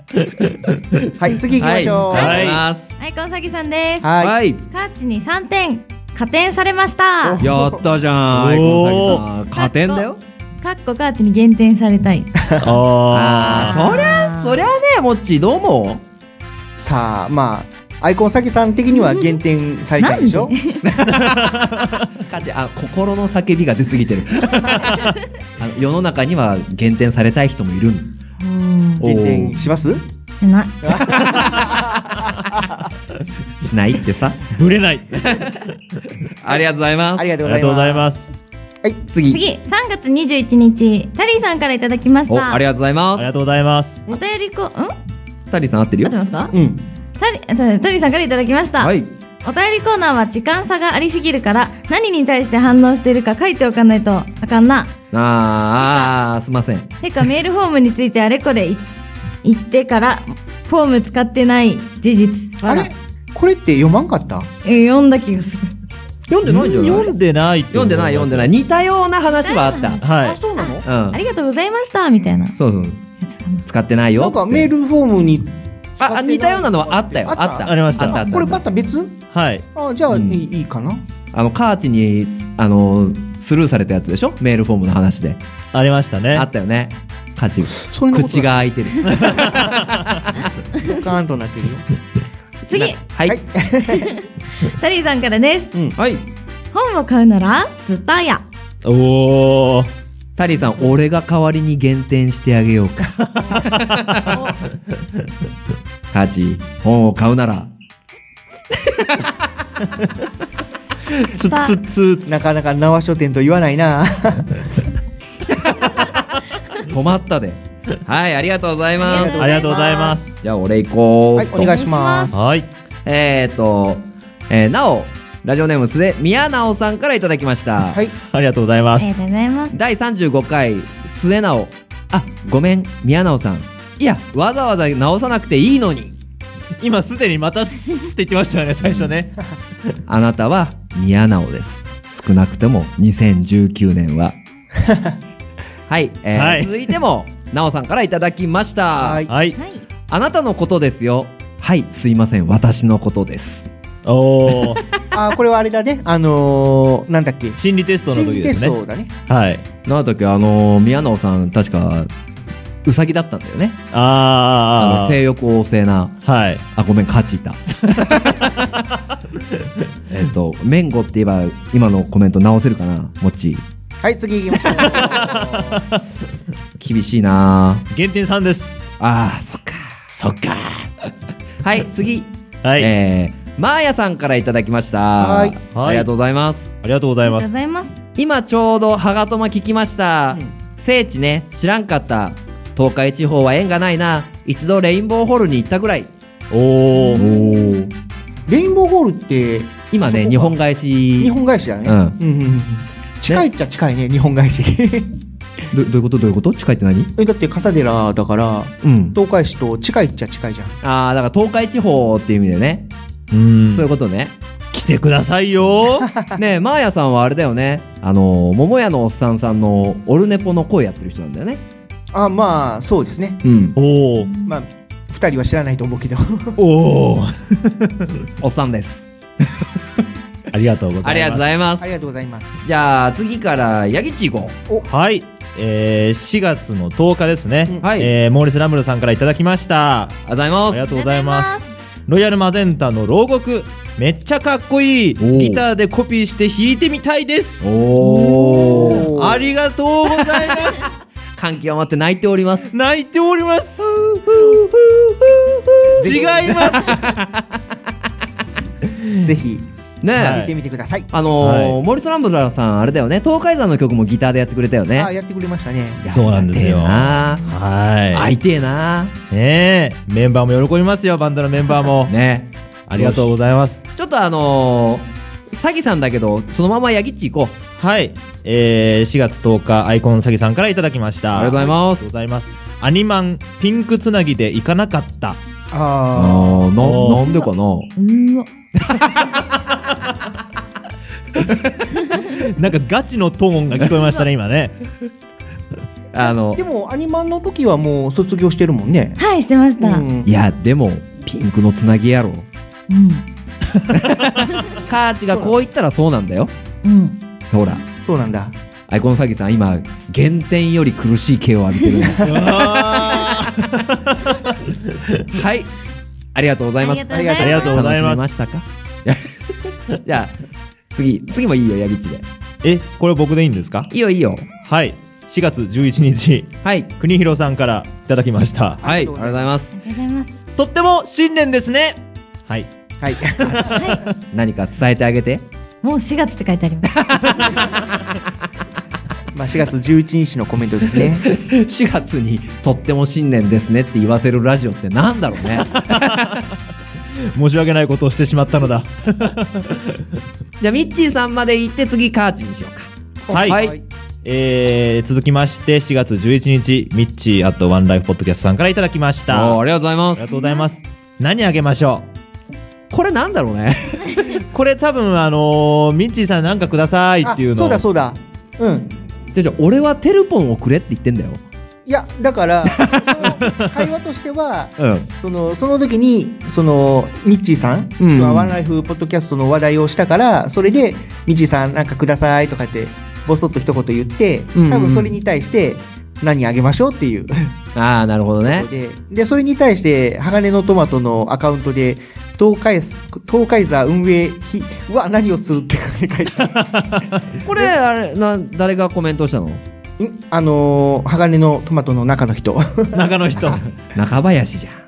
はい、次行きましょう。はい、はいありがとうございますアイコン詐欺さんです。はい。はいカーチに3点、加点されました。やったじゃんアイコン詐欺さん加点だよかっこカーチに減点されたい。あ あーそりゃそりゃねもっちどうもさあ、まあ、アイコン詐欺さん的には減点されたいでしょ？あ心の叫びが出すぎてるあの世の中には減点されたい人もいるん減点します？しない。しないってさーぶれない ありがとうございます。ありがとうございまがとうござい。次。次、3月21日、タリーさんからいただきましお、た。ありがとうございます。ありがとうございます。お便りこ、ん？タリーさん合ってるよ合って。ますか？うんタリ、さんからいただきました。はい。お便りコーナーは時間差がありすぎるから、何に対して反応しているか書いておかないとあかんな。あーあー、すいません。てか、メールフォームについてあれこれい言ってから、フォーム使ってない事実。あれ？これって読まんかった？え読んだ気がする。読んでないんじゃない？読んでない読んでない、読んでない。似たような話はあった。はあそうなの？うんあ。りがとうございました、みたいな。そうそう。使ってないよ。なんかメールフォームにあ、あ似たようなのはあったよ。あったありましたこれまた別？い。はい。あじゃあ、うんいいかな？あの、カーチに、あの、スルーされたやつでしょ？メールフォームの話で。ありましたねあ。ったよね。カーチ。口が開いてる。ガーンとなってるよ次、なはい。はい タリーさんからです。はい。本を買うなら、ツタヤ。おー。タリーさん、俺が代わりに減点してあげようか。カーチ、本を買うなら、つつつ。なかなか縄書店と言わないな止まったで。はい、ありがとうございます。ありがとうございます。じゃあ、俺行こう。はいお願いしますはい。えーと、えー、なお、ラジオネームすで、宮直さんからいただきました。はいありがとうございます。ありがとうございます。第35回、末直。あ、ごめん、宮直さん。いや、わざわざ直さなくていいのに。今すでにまたすって言ってましたよね、最初ね。あなたは宮直です。少なくとも2019年は。はい、えーはい続いても、直さんからいただきました。はいはい。はい。あなたのことですよ。はい、すいません、私のことです。おー。あこれはあれだねあのー、なんだっけ心理テストの心理テ時ですね。ストだねはい。なんだっけ、あのー宮直さん、確か、うさぎだったんだよね。ああー。の性欲旺盛な。はい。あ、ごめん、勝ちいた。えっと、メンゴって言えば、今のコメント直せるかな？もっち。はい次行きましょう厳しいな減点3です。あー、そっか。そっか。はい、次。はい。えー、マーヤさんからいただきました。はいありがとうございます。ありがとうございますありがとうご。ざいます。今ちょうどハガトマ聞きました。うん聖地ね、知らんかった。東海地方は縁がないな。一度レインボーホールに行ったぐらい。おー。ー。レインボーゴールって今ね、日本返し。日本返しだねうんうんうんうん近いっちゃ近いね日本返し どどういうこと？どういうこと？近いって何？えだって笠寺だからうん。東海市と近いっちゃ近いじゃんああ、だから東海地方っていう意味でね。うんそういうことね。来てくださいよ ねえ、マーヤさんはあれだよね。あの、桃屋のおっさんさんのオルネポの声やってる人なんだよね。あまあそうですねうん。おー。まあ二人は知らないと思うけどおー。おっさんで す。ありがとうございます。ありがとうございますあ。りがとうございますじゃあ、次から、ヤギチ行こはい。えー、4月の10日ですね。う。はい。えー、モーリス・ラムルさんからいただきました。ありがとうございます。ありがとうございます。ロイヤルマゼンタの牢獄、めっちゃかっこいい。ギターでコピーして弾いてみたいです。おー。ありがとうございます。感極まって泣いております。泣いております。違います。ぜひねえ。はい聞いてみてくださいあのーはいモリス・ランブラーさん、あれだよね。東海山の曲もギターでやってくれたよね。あやってくれましたねそうなんですよは会いてえなねえ、メンバーも喜びますよ、バンドのメンバーも。ねありがとうございます。ちょっとあのー、詐欺さんだけど、そのままヤギッチ行こう。はい。えー、4月10日、アイコン詐欺さんからいただきました。ありがとうございますありがとうございます。アニマン、ピンクつなぎで行かなかった。ああー、な、なんでかな？うーわ。なんかガチのトーンが聞こえましたね、今ね。あのあで、もアニマンの時はもう卒業してるもんねはい、してました。うん。うんいや、でも、ピンクのつなぎやろ。カーチがこう言ったらそうなんだよ。うん。ほら、そうなんだアイコン詐欺さん、今、減点より苦しい毛を浴びてるね。はい。ありがとうございます。ありがとうございますありがとうございます楽しめましたか？じゃあ、次、次もいいよ、ヤギッチで。え、これ僕でいいんですか？いいよ、いいよ。はい。4月11日、はい。国広さんからいただきました。はい、ありがとうございます。ありがとうございます。とっても新年ですねはい。はい 何か伝えてあげて。もう4月って書いてあります。まあ4月11日のコメントですね。4月にとっても新年ですねって言わせるラジオってなんだろうね。申し訳ないことをしてしまったのだ。じゃあ、ミッチーさんまで行って次、カーチにしようか。はい。はいえー、続きまして、4月11日、ミッチーあとワンライフポッドキャストさんからいただきました。ありがとうございますありがとうございます。何あげましょこれなんだろうね。う これ多分、あのーミッチーさんなんかくださいっていうのをそうだそうだ。うん。じゃあじゃあ俺はテルポンをくれって言ってんだよ。いや、だから、会話としては、うん。その、その時に、その、ミッチーさん、うんワンライフポッドキャストの話題をしたから、それで、ミッチーさんなんかくださいとかって、ぼそっと一言言って、うんうん多分それに対して、何あげましょうっていう。ああ、なるほどね。で、で、それに対して、鋼のトマトのアカウントで、東海東海座運営費は何をするって書いて これ、あれ、な、誰がコメントしたの？んあのー鋼のトマトの中の人。中の人。中林じゃん。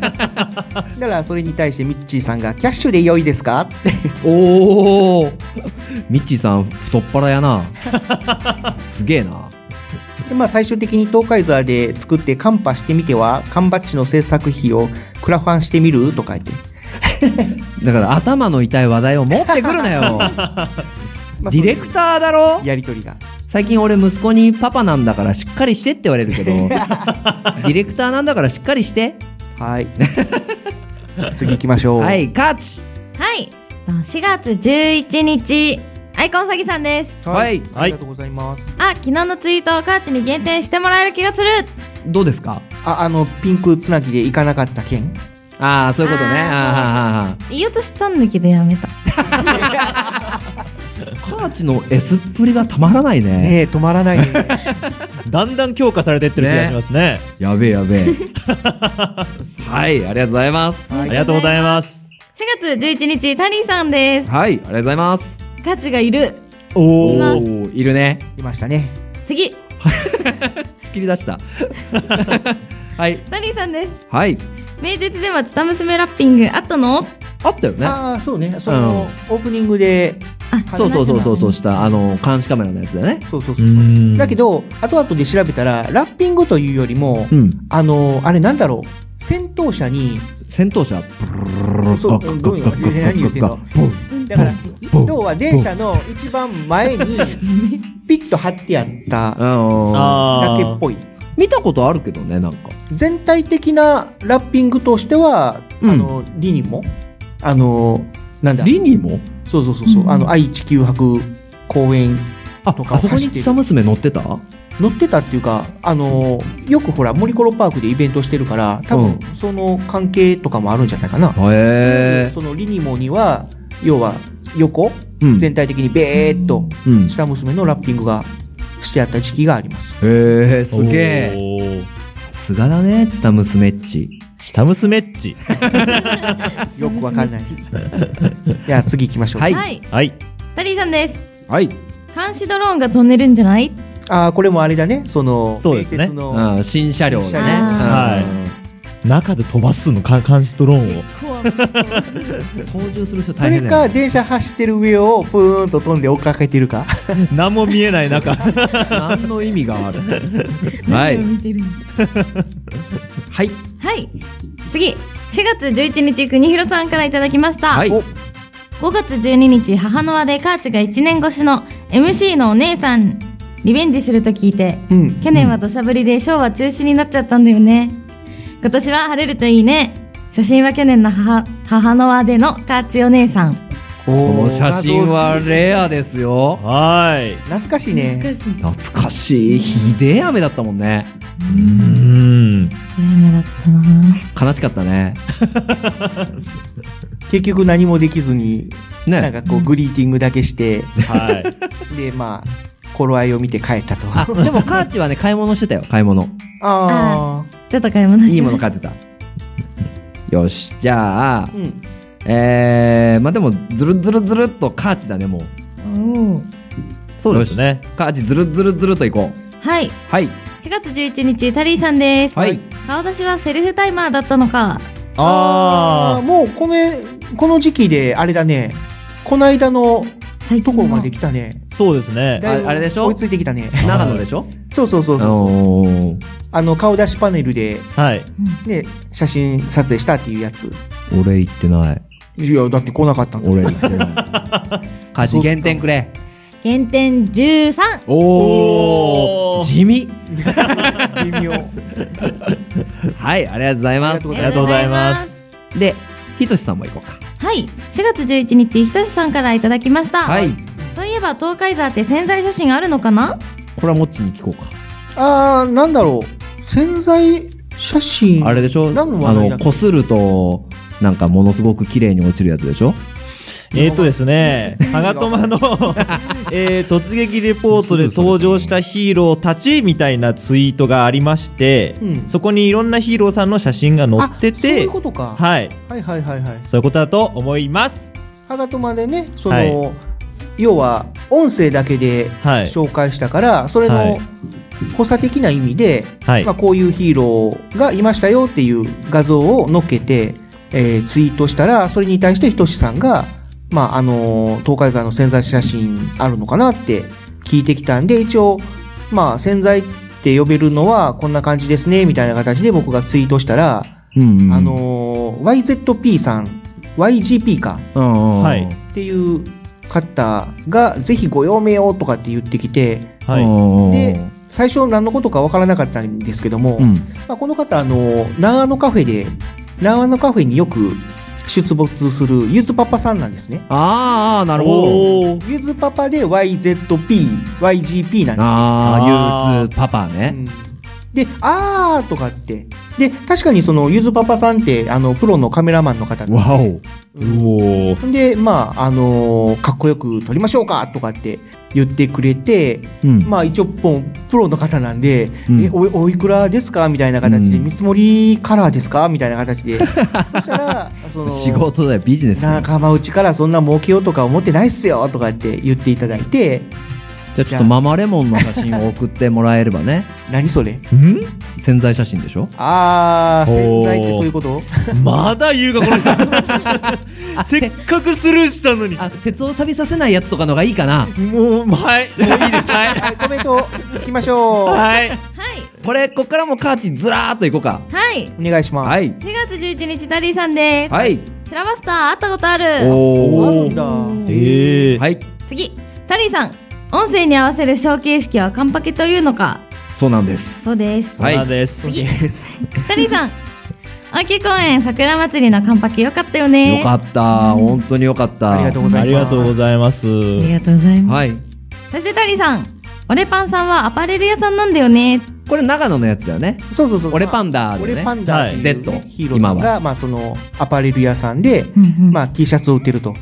だからそれに対してミッチーさんが「キャッシュで良いですか? 」っておおミッチーさん太っ腹やなすげえなで、まあ、最終的に東海座で作ってカンパしてみては缶バッジの制作費をクラファンしてみるとか言って、だから頭の痛い話題を持ってくるなよ。まあディレクターだろ？やり取りが。最近俺息子にパパなんだからしっかりしてって言われるけど。ディレクターなんだからしっかりして。はい。次行きましょう。はいカーチはい。4月11日、アイコン詐欺さんです。はい。ありがとうございます、あ、昨日のツイートをカーチに限定してもらえる気がする。どうですか？ああのピンクつなぎで行かなかった件。ああそういうことね。あーあ言おうとしたんだけどやめた。あ カーチの S っぷりがたまらないね。ねえ止まらない。ね だんだん強化されてってる気がしますね。やべえやべえ。はいありがとうございます。ありがとうございます。4月11日、タニーさんです。はいありがとうございますカーチがいる。おおー。いるね。いましたね。次、仕切り出した。はい。タニーさんです。はい。名鉄ではチタ娘ラッピング。あったの？あったよね。ああそうね。その、オープニングであ、そうそうそうそうそうしたあの監視カメラのやつだよね。そうそうそうそう。うん。だけど後々で調べたらラッピングというよりも、うん。あのあれなんだろう？戦闘車に戦闘車。そうどういうの？何言ってんのだから要は電車の一番前にピッと貼ってあっただけっぽい。見たことあるけどねなんか。全体的なラッピングとしては、うん。あのリニもあのなんだリニもそうそうそうそう、あの愛・地球博公園あとかあそこに走ってる。草娘乗ってた？乗ってたっていうかあのよくほら森コロパークでイベントしてるから多分うその関係とかもあるんじゃないかな、へえそのリニモには要は横、うん。全体的にベーっとうん。下娘のラッピングがしてあった時期があります。へえすげえ。え。さすがだねツタ娘っち。下娘っち。よくわかんない。いや次行きましょう、はい。はい。はい。タニーさんです。はい。監視ドローンが飛んでるんじゃないああこれもあれだね。そのそうですね。伝説のうん。新車両だね。新車両。はい中で飛ばすのか監視ドローンを。操縦する人それ大変だよねか電車走ってる上をプーンと飛んで追っかけてるか 何も見えない中。何の意味がある？はいはいはい。次、4月11日、国広さんからいただきました。はいお5月12日、母の輪でカーチが1年越しの MC のお姉さん、リベンジすると聞いて、うん去年は土砂降りでショーは中止になっちゃったんだよね。今年は晴れるといいね。写真は去年の母、母の輪でのカーチお姉さん。この写真はレアですよはい。懐かしいね難しい。懐かしいひでえ雨だったもんねうん。雨だったな悲しかったね 結局何もできずになんねかこうグリーティングだけしてはい。でまあ頃合いを見て帰ったと。あでもカーチはね買い物してたよ。買い物。あちょっと買い物していいもの買ってた。よしじゃあーうん。えー、まあでもずるずるずるっとカーチだねもう。おー。そうですね。カーチずるずるずるといこう。はい。はい。4月11日、タリーさんです。はい。顔出しはセルフタイマーだったのか。ああーもうこのこの時期であれだね。この間の最近のとこまで来たね。そうですね。だいぶああれでしょ？追いついてきたね。長野でしょ？そうそうそうそう。おーあの、顔出しパネルで、はい。ね、写真撮影したっていうやつ。俺行ってない。いや、だって来なかったんだ。俺行ってない。家事減点くれ。減点13。おー地味 微妙。はい、ありがとうございます。ありがとうございます。で、ひとしさんも行こうか。はい。4月11日、ひとしさんからいただきました。はい。そういえば、東海座って潜在写真あるのかな？これはもっちに聞こうか。あー、なんだろう。潜在写真。あれでしょ？あの、こすると、なんかものすごく綺麗に落ちるやつでしょ？えーとですね、ハガトマの、えー突撃レポートで登場したヒーローたちみたいなツイートがありまして、うんそこにいろんなヒーローさんの写真が載ってあそういてう、ことか。はい。はいはいはいはい。そういうことだと思います。ハガトマでね、その、はい要は音声だけではい。紹介したから、それのはい補佐的な意味で、はいまあ、こういうヒーローがいましたよっていう画像を載っけて、えーツイートしたら、それに対してひとしさんが、まあ、あのー東海山の潜在写真あるのかなって聞いてきたんで、一応、まあ、潜在って呼べるのはこんな感じですね、みたいな形で僕がツイートしたら、うんうん。あのー YZP さん、YGP か、はいっていう方が、ぜひご用命をとかって言ってきて、はい。いで、最初何のことかわからなかったんですけども、うん。まあ、この方、あの、長野カフェで、長野カフェによく出没するゆずパパさんなんですね。あーあー、なるほど。ゆずパパで YZP、YGP なんですよ。ああ、ゆうつパパね。うんで、あーとかって。で、確かにそのゆずパパさんって、あの、プロのカメラマンの方でわお。うで、まあ、あのーかっこよく撮りましょうかとかって言ってくれて、うん。まあ一応プロの方なんで、うんえおおいくらですか？みたいな形で、うん見積もりカラーですか？みたいな形で。そしたら、その、仕事だよ、ビジネス。仲間内からそんな儲けようとか思ってないっすよとかって言っていただいて、じゃあちょっとママレモンの写真を送ってもらえればね。何それ？ん？潜在写真でしょ？あー、ほう潜在ってそういうこと？まだ言うか、この人。せっかくスルーしたのに。あ、鉄を錆びさせないやつとかのがいいかな。もう、はい。もういいです。はい。はい、コメントいきましょう。はい。はい。これ、こっからもうカーテンずらーっといこうか。はい。お願いします。はい。4月11日、タリーさんです。はい。シラバスター会ったことある。おー。あるんだ。ええ。はい。次、タリーさん。音声に合わせる小形式はカンパケというのか？そうなんです。そうです。はいそうです。次です。タリーさん。秋公園桜祭りのカンパケよかったよね。よかった。本当によかった。ありがとうございます。ありがとうございます。ありがとうございます。はい。そしてタリーさん。オレパンさんはアパレル屋さんなんだよね。これ長野のやつだよね。そうそうそう。俺パンダでね俺パンダっていうね、はい Z ヒーローさん今が、まあその、アパレル屋さんで、うんうんまあ T シャツを売ってると。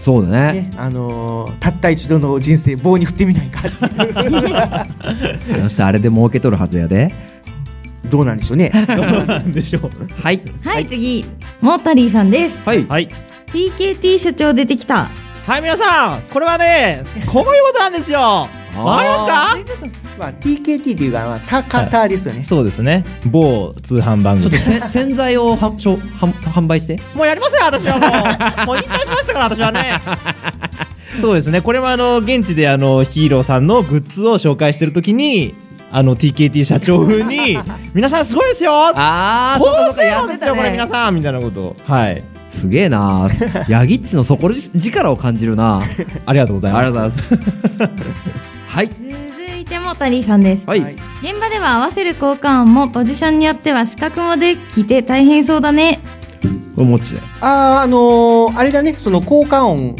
そうだね。ね、あのーたった一度の人生棒に振ってみないかっていうそしてあれで儲けとるはずやで。どうなんでしょうね。どうなんでしょう。はい。はい、次。モータリーさんです。はい。はい。TKT 所長出てきた。はい、皆さん、これはね、こういうことなんですよ。わかりますかまあ TKT っていうか、まあ、タカタですよね。そうですね。某通販番組ちょっと。せ 洗剤をはしょは販売して。もうやりますよ、私はもう。もう引退しましたから、私はね。そうですね。これもあの、現地であの、ヒーローさんのグッズを紹介してるときに、あの、TKT 社長風に、皆さんすごいですよあー、そうか高性能ですよ、これ皆ね。さんみたいなことを。はい。すげえな ヤギッチの底力を感じるなありがとうございあます。りがとうございます。はい。続いてモータリーさんです。はい。はい現場では合わせる交換音もポジションによっては資格もできて大変そうだね。おもちだよ。あー、あのーあれだね、その効果音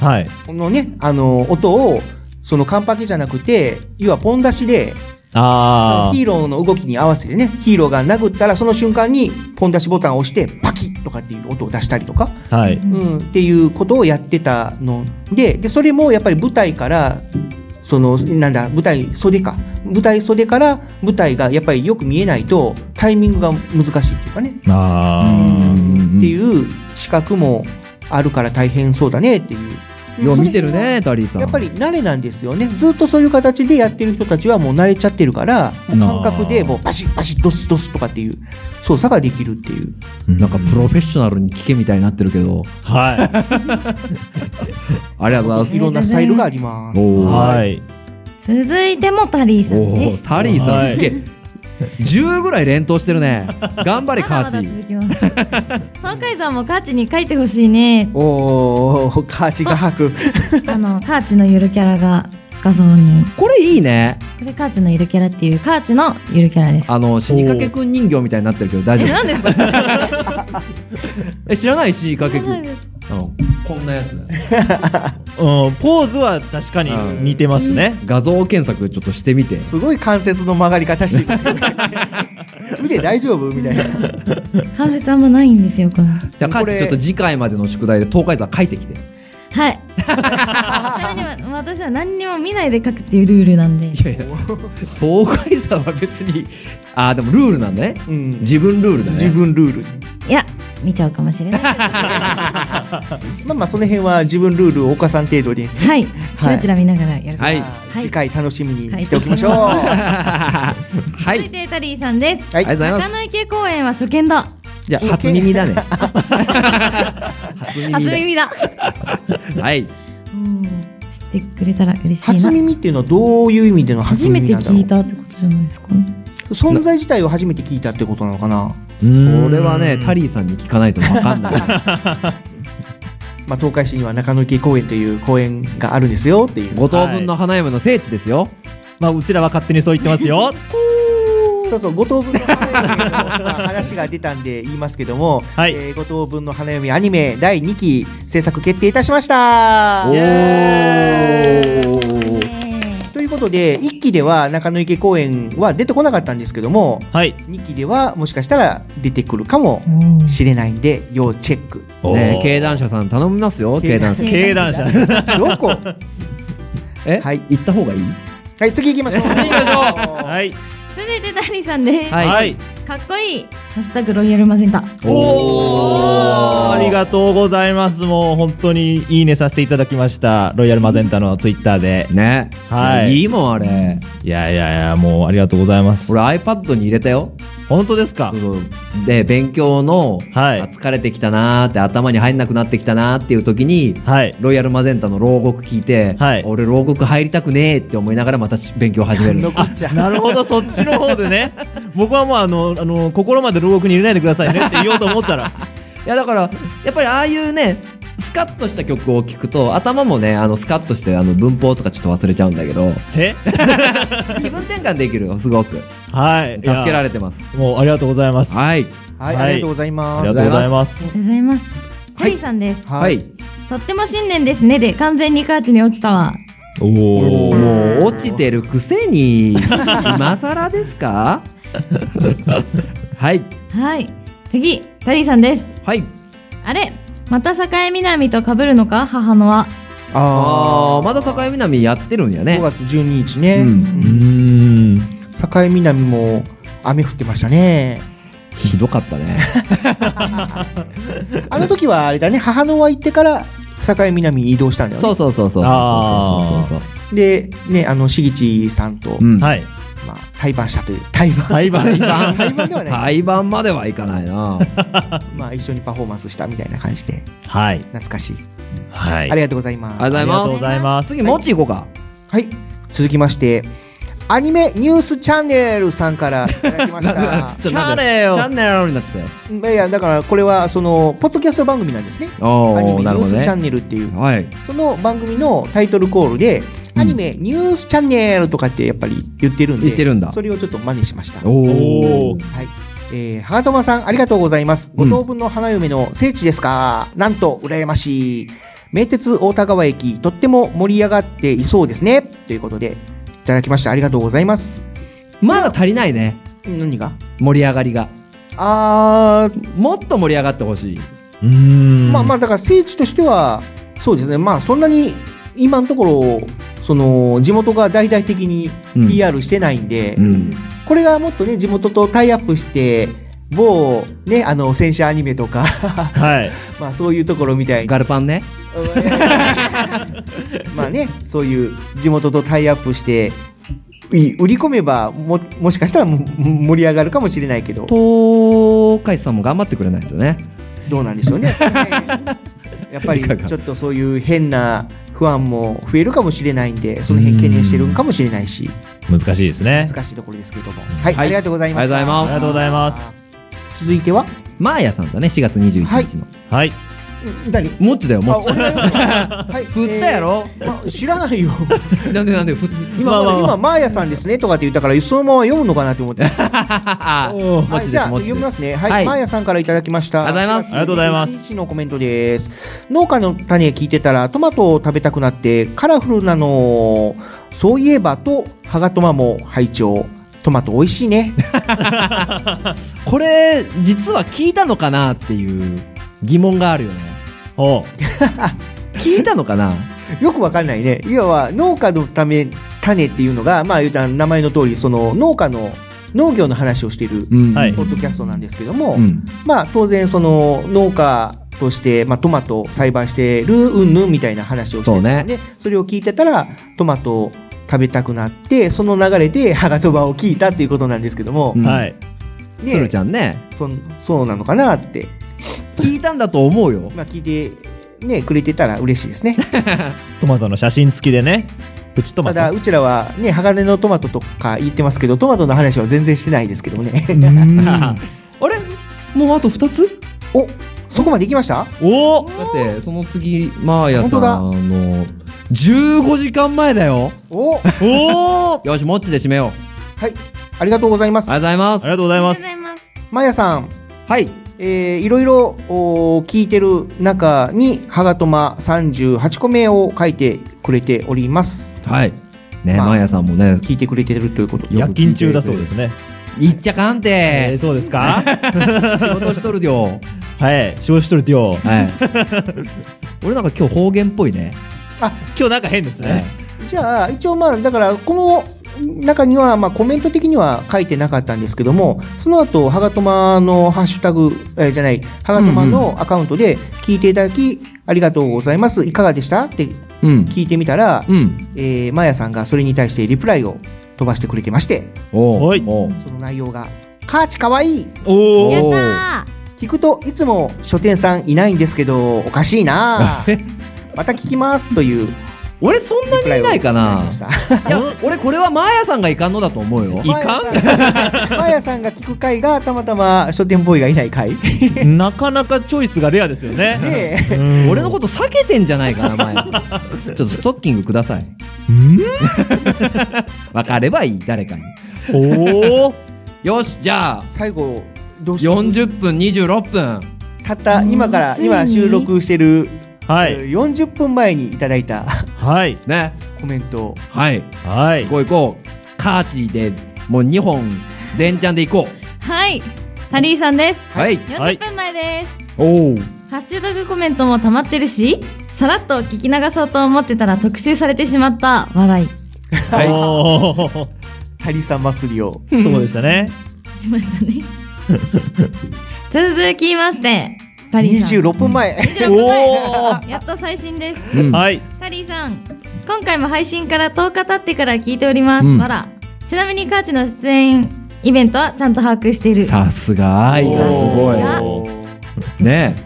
はい。のね、あのー音を、そのカンパケじゃなくて、要はポン出しで、あヒーローの動きに合わせてね、ヒーローが殴ったらその瞬間にポン出しボタンを押して、パキッとかっていう音を出したりとか、あ。はい。うん、っていうことをやってたので、で、それもやっぱり舞台から、その、なんだ、舞台袖か。舞台袖から舞台がやっぱりよく見えないとタイミングが難しいっていうかね。あっていう資格もあるから大変そうだねっていうよう見てるねタリーさん。やっぱり慣れなんですよね。ずっとそういう形でやってる人たちはもう慣れちゃってるから感覚でもうバシッバシッドスドスとかっていう操作ができるっていう。なんかプロフェッショナルに聞けみたいになってるけど。はい。ありがとうございます。いろんなスタイルがあります。はい。続いてもタリーさんおです。ータリーさはい。んすげえ10ぐらい連投してるね 頑張れカまだまだーチます。東海さんもカーチに書いてほしいね。おーカーチが吐くあの、カーチのゆるキャラが画像に。これいいね。これカーチのゆるキャラっていう、カーチのゆるキャラです。あの死にかけくん人形みたいになってるけど大丈 え、なんですか夫。え知らない死にかけくん？こんなやつだよ うん、ポーズは確かに似てますね。画像検索ちょっとしてみて。すごい関節の曲がり方してる。腕大丈夫？みたいな。関節あんまないんですよ、これ。じゃあカーチちょっと次回までの宿題で東海座書いてきてはい。ちなみにわ私は何にも見ないで書くっていうルールなんで。いやいや東海座は別にああでもルールなんだねうん自分ルールだね自分ルールいや、見ちゃうかもしれない。まあまあその辺は自分ルールを岡さん程度ではい。チラチラ見ながらやる。はいまあ次回楽しみにしておきましょうはい続いてタリーさんです。はいありがとうございます中野池公園は初見だ。じゃあ初耳だね。初耳だ。初耳だ。はい。うん。知ってくれたら嬉しいな。初耳っていうのはどういう意味での初初めて耳なんだろう？聞いたってことじゃないですか？存在自体を初めて聞いたってことなのかな？これはねタリーさんに聞かないと分かんない。まあ東海市には中野池公園という公園があるんですよっていう。五等分の花嫁の聖地ですよ。まあ、うちらは勝手にそう言ってますよ。そうそう五等分の花嫁の、まあ、話が出たんで言いますけども、はい。えー五等分の花嫁アニメ第2期制作決定いたしました。おー。ということで1期では中野池公園は出てこなかったんですけどもはい。2期ではもしかしたら出てくるかもうんしれないんで要チェック。ね経団社さん頼みますよ経団社経団者。どこ？え？はい。行った方がいい？はい次行きましょう。行きましょう。はい。続いてタリーさんです。はいはい。かっこいい。ハッシュタグロイヤルマゼンタ。おーありがとうございます。もう本当にいいねさせていただきました。ロイヤルマゼンタのツイッターで。ねはいいいもんあれいやいやいや、もうありがとうございます。俺 iPad に入れたよ本当ですか？で勉強の、はいあ疲れてきたなーって頭に入んなくなってきたなーっていう時にはい。ロイヤルマゼンタの牢獄聞いて、はい俺牢獄入りたくねーって思いながらまたし勉強始めるなるほど、そっちの方でね。僕はもうあの、あの、心まで牢獄に入れないでくださいねって言おうと思ったら。いやだからやっぱりああいうねスカッとした曲を聴くと頭もねあのスカッとしてあの文法とかちょっと忘れちゃうんだけどえ？気分転換できるよすごくはい。助けられてますもうありがとうございます。はいはい、はいありがとうございあますりがとうございますあ。りがとうございます。タリーさんです。ははいとっても新年ですねで完全にカーチに落ちたわ。おお。もう落ちてるくせに 今更ですか？はいはい。次、タリーさんです。はいあれまた境南と被るのか？母のは。ああーまだ境南やってるんや5ね月12日ね、うん。うーん。境南も雨降ってましたね。ひどかったね。あの時はあれだね。母の輪行ってから境南に移動したんだよね。そうそうそうそうそうそうそうそう。でねあのしぎちさんと、うん。はい。まあ、対バンしたという。対バン。対バン。ではない、対バンまではいかないな。まあ、一緒にパフォーマンスしたみたいな感じで。はい。懐かしい、はい。ありがとうございます。ありがとうございます。ありがとうございます。次もっち行こうか。はい。続きましてアニメニュースチャンネルさんからいただきました。チャンネルよ。チャンネルになってたよ。いやだからこれはそのポッドキャスト番組なんですね。おアニメニュースチャンネルっていう。はい。その番組のタイトルコールで、アニメニュースチャンネルとかってやっぱり言ってるんで、言ってるんだ。それをちょっと真似しました。おおはい。えー、はがとまさん、ありがとうございます。うん。五等分の花嫁の聖地ですか。なんと、羨ましい。名鉄大田川駅、とっても盛り上がっていそうですね。ということで、いただきました。ありがとうございます。まだ足りないね何が？盛り上がりがあー、もっと盛り上がってほしいうーん。まあまあ、だから聖地としては、そうですね。まあ、そんなに、今のところ、その、地元が大々的にうん PR してないんで、うんこれがもっとね、地元とタイアップして、某、ね、あの、戦車アニメとか、はい。まあそういうところみたいに。ガルパンね。まあね、そういう地元とタイアップして、い売り込めばも、もしかしたらも盛り上がるかもしれないけど、東海さんも頑張ってくれないとね。どうなんでしょうね。やっぱりちょっとそういう変な不安も増えるかもしれないんで、その辺懸念してるんかもしれないし、難しいですね。難しいところですけれども。はい、はいありがとうございました。ありがとうございます続いては、マーヤさんだね、4月21日の。はい。何？もっちだよ、もあ、っち。俺は？い 振ったやろ？えーあ知らないよ。なんでなんで、ふ今、まあまあまあ今、マーヤさんですねとかって言ったから、そのまま読むのかなって思って。はい、じゃあ。読みますね。はい、はいマーヤさんからいただきました。ありがとうございます4月ありがとうございます21日のコメントです。農家の種聞いてたら、トマトを食べたくなって、カラフルなの、そういえばと、ハガトマも拝聴。トマト美味しいね。これ、実は聞いたのかなっていう疑問があるよね。お 聞いたのかな？よくわかんないね。いわば農家のため、種っていうのが、まあ言うたら名前の通り、その農家の、農業の話をしている、ポッドキャストなんですけども、うん。まあ当然その農家として、まあ、トマトを栽培してるうんぬんみたいな話をしてるのでそ,、れを聞いてたらトマトを食べたくなってその流れでハガトバを聞いたっていうことなんですけども、うん。はい。ねつるちゃんね、そんそうなのかなって、聞いたんだと思うよ。まあ、聞いて、ね、くれてたら嬉しいですね。トマトの写真付きでね。プチトマト。ただうちらはね鋼のトマトとか言ってますけどトマトの話は全然してないですけどもね。あれ？もうあと2つ？おそこまで行きました？おだって、その次、マーヤさんの、15時間前だよ。おおー よし、もっちで締めよう。はいありがとうございますありがとうございますあり。がとうございます。まやさんはい。えーいろいろおー聞いてる中に、ハガトマ38個目を書いてくれております。はい。ね、まあマーヤさんもね、聞いてくれてるということで。夜勤中だそうですね。言っちゃかんて。えーそうですか？仕事しとるよ。はい。消費しとるってよ。はい。俺なんか今日方言っぽいね。あ、今日なんか変ですね。じゃあ、一応まあ、だから、この中には、まあ、コメント的には書いてなかったんですけども、その後、ハガトマのハッシュタグ、えーじゃない、ハガトマのアカウントで聞いていただき、ありがとうございます。いかがでした？ってうん。聞いてみたら、うん。えー、マヤさんがそれに対してリプライを飛ばしてくれてまして、おその内容が、カーチかわいいおった聞くといつも書店さんいないんですけどおかしいなえ また聞きますという俺そんなにいないかな いや、俺これはマーヤさんがいかんのだと思うよ。いかん？マヤさんが聞く回がたまたま書店ボーイがいない回ね なかなかチョイスがレアですよね。えうん俺のこと避けてんじゃないかな、マーヤ。ちょっとストッキングください。うん？わかればいい、誰かに。おー。よし、じゃあ、最後どうします40分、26分。たった今から今収録してる、はい。えー40分前にいただいたはい。ね。コメントはい。はい行。こう行こう。カーチで、もう2本、連チャンで行こはい。タリーさんです。う。はい。はい40分前です。おお。ハッシュタグコメントも溜まってるし、さらっと聞き流そうと思ってたら特集されてしまった。笑い。はいおーハリさん祭りをそうでしたね。しましたね。続きまして、タリーさん。26分前、26分前おやっと最新です。うん。はい。タリーさん、今回も配信から10日経ってから聞いております。うんわら。ちなみにカーチの出演イベントはちゃんと把握している。さすが、愛がすごい。おね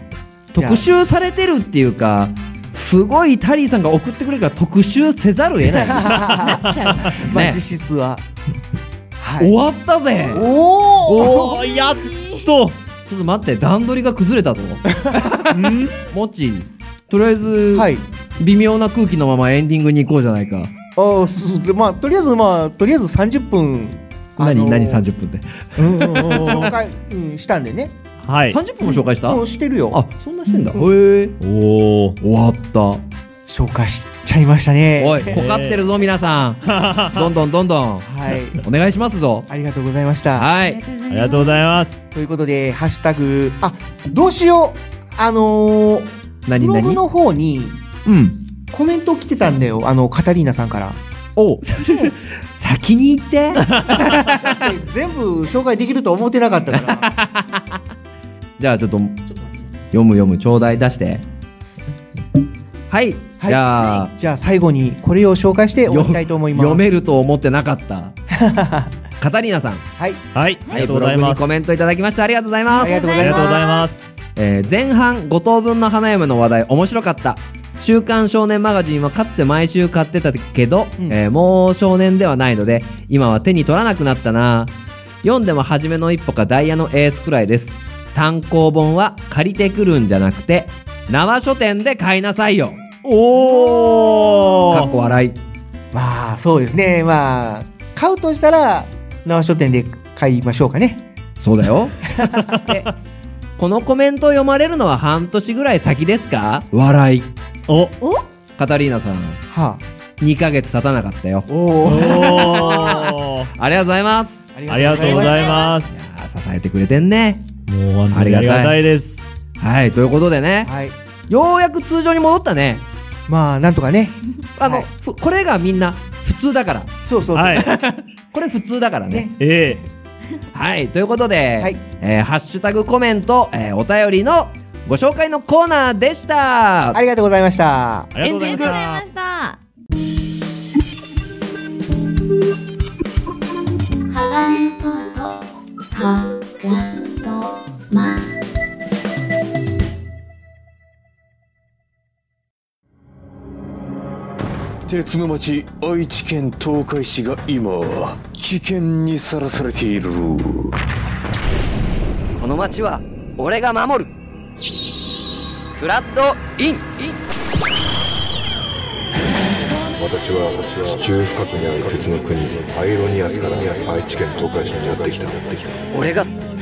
特集されてるっていうか、すごいタリーさんが送ってくれるから特集せざるを得ない。なっちゃう。まあね実質は、は終わったぜおおおー、やっと。ちょっと待って、段取りが崩れたぞ。ん？もっち、とりあえず、はい微妙な空気のままエンディングに行こうじゃないか。ああそうでまあとりあえずまあとりあえず30分何、あのー何？30分で？紹介、うん、したんでねはい。30分も紹介した、もうしてるよあ、そんなしてんだ。へうえ。おー。終わった。紹介しちゃいましたねおい、こかってるぞ、皆さん。どんどんどんどん。はいお願いしますぞ。ありがとうございましたはい。ありがとうございます。ということでハッシュタグあどうしようあのー、何何？ブログの方にうん。コメント来てたんだよあのカタリーナさんからお 先に言って。で 全部紹介できると思ってなかったからじゃあちょっと読む読むちょうだい出してはい、はい。じゃあじゃあ最後にこれを紹介して終わりたいと思います。読めると思ってなかった。カタリーナさん。はい。はい、ありがとうございます。にコメントいただきましてありがとうございます。ありがとうございます。ざいます。えー前半5等分の花嫁の話題面白かった。週刊少年マガジンはかつて毎週買ってたけど、うん。えーもう少年ではないので今は手に取らなくなったな。読んでも初めの一歩かダイヤのエースくらいです単行本は借りてくるんじゃなくて生書店で買いなさいよ。かっおーこ笑い。まあそうですね。まあ買うとしたら縄書店で買いましょうかね。そうだよ。でこのコメントを読まれるのは半年ぐらい先ですか？笑い。お。カタリーナさん。は2ヶ月経たなかったよ。あおお ありがとうございます。ありがとうございます。支えてくれてんねもうありがたい。です。はいということでね。はい。ようやく通常に戻ったね。まあなんとかね。あの、はい。ふこれがみんな普通だから。そうそうそう、はい。これ普通だからね。ね。えはいということで、はい。えーハッシュタグコメント、えーお便りのご紹介のコーナーでした。ありがとうございました。えありがとうございましありがとうございまた。ま。鉄の町愛知県東海市が今危険にさらされている。この町は俺が守る。フラッドイン。私は地中深くにある鉄の国アイロニアスから愛知県東海市にやってきた。俺が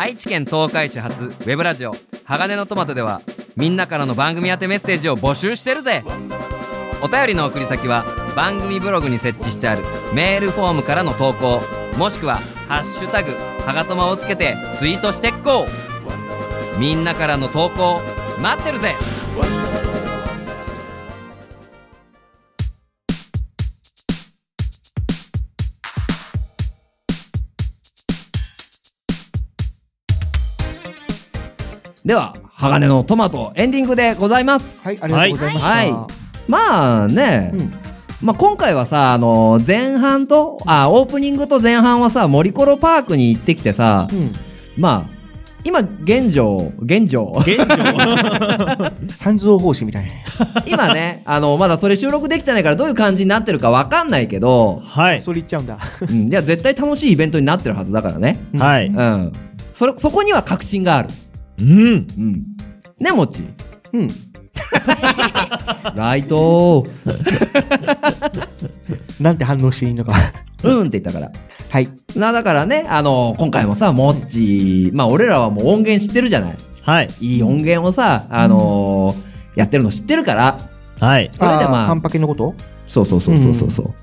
愛知県東海市発ウェブラジオ鋼のトマトではみんなからの番組宛てメッセージを募集してるぜ。お便りの送り先は番組ブログに設置してあるメールフォームからの投稿。もしくは「ハッシュタグはがとま」をつけてツイートしてっこう。みんなからの投稿待ってるぜ。では鋼のトマトエンディングでございます。はいありがとうございました、はい。まあね、うん。まあ、今回はさあの前半とあオープニングと前半はさ森コロパークに行ってきてさ、うん。まあ今現状現状。現状。三蔵法師みたい。な今ねあのまだそれ収録できてないからどういう感じになってるかわかんないけど、はい。それ言っちゃうんだ。うん、いや絶対楽しいイベントになってるはずだからね。はい。うん。それそこには確信があるうん。うんねもち。うん。ライト なんて反応していいのか。うんって言ったから。はい。なだからねあの今回もさもっち。まあ俺らはもう音源知ってるじゃない。はい。いい音源をさあのーやってるの知ってるから。はい。それでまあ。カンパケのこと？そうそうそうそうそうそう。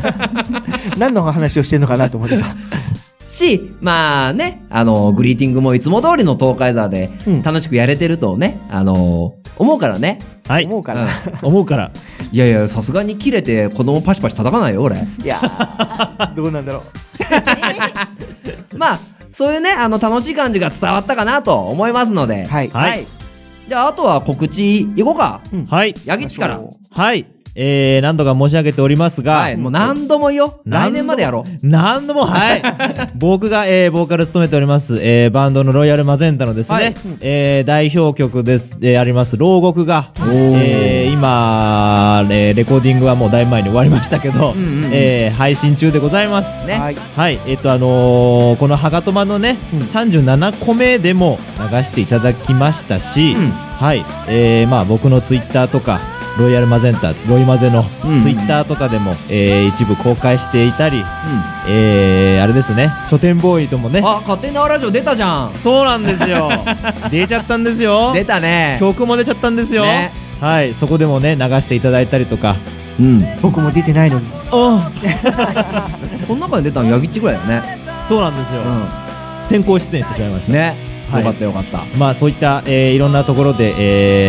何の話をしてるのかなと思ってたしまあねあのグリーティングもいつも通りの東海座でうん。楽しくやれてるとね、あの思うからね。はい。思うかな、思うから。いやいやさすがに切れて子供パシパシ叩かないよ俺。いやー どうなんだろう。まあそういうねあの楽しい感じが伝わったかなと思いますので。はい。はい。じゃああとは告知いこうか。はい。ヤギッチから。はい。えー、何度か申し上げておりますが、はいもう何度も言おう来年までやろう。何度も、はい。僕が、えー、ボーカル務めております、えー、バンドのロイヤルマゼンタのですね、はい。えー、代表曲です、えー、あります、牢獄が、えー、今、えー、レコーディングはもうだいぶ前に終わりましたけど、うんうんうん。えー、配信中でございます。ね。はい。はい、えっ、と、あのーこのハガトマのね、うん。37個目でも流していただきましたし、うん。はい、えー、まあ僕のツイッターとか、ロイヤルマゼンター、ロイマゼのうんツイッターとかでも、えー一部公開していたり、えー、あれですね、書店ボーイともね、あ勝手に縄ラジオ出たじゃんそうなんですよ。出ちゃったんですよ。出たね曲も出ちゃったんですよ。ねはい、そこでもね、流していただいたりとか。うん。僕も出てないのに。あ この中に出たのヤギッチぐらいだよね。そうなんですよ。先行出演してしまいました。ね。はい。よかったよかった。まあそういった、えーいろんなところで、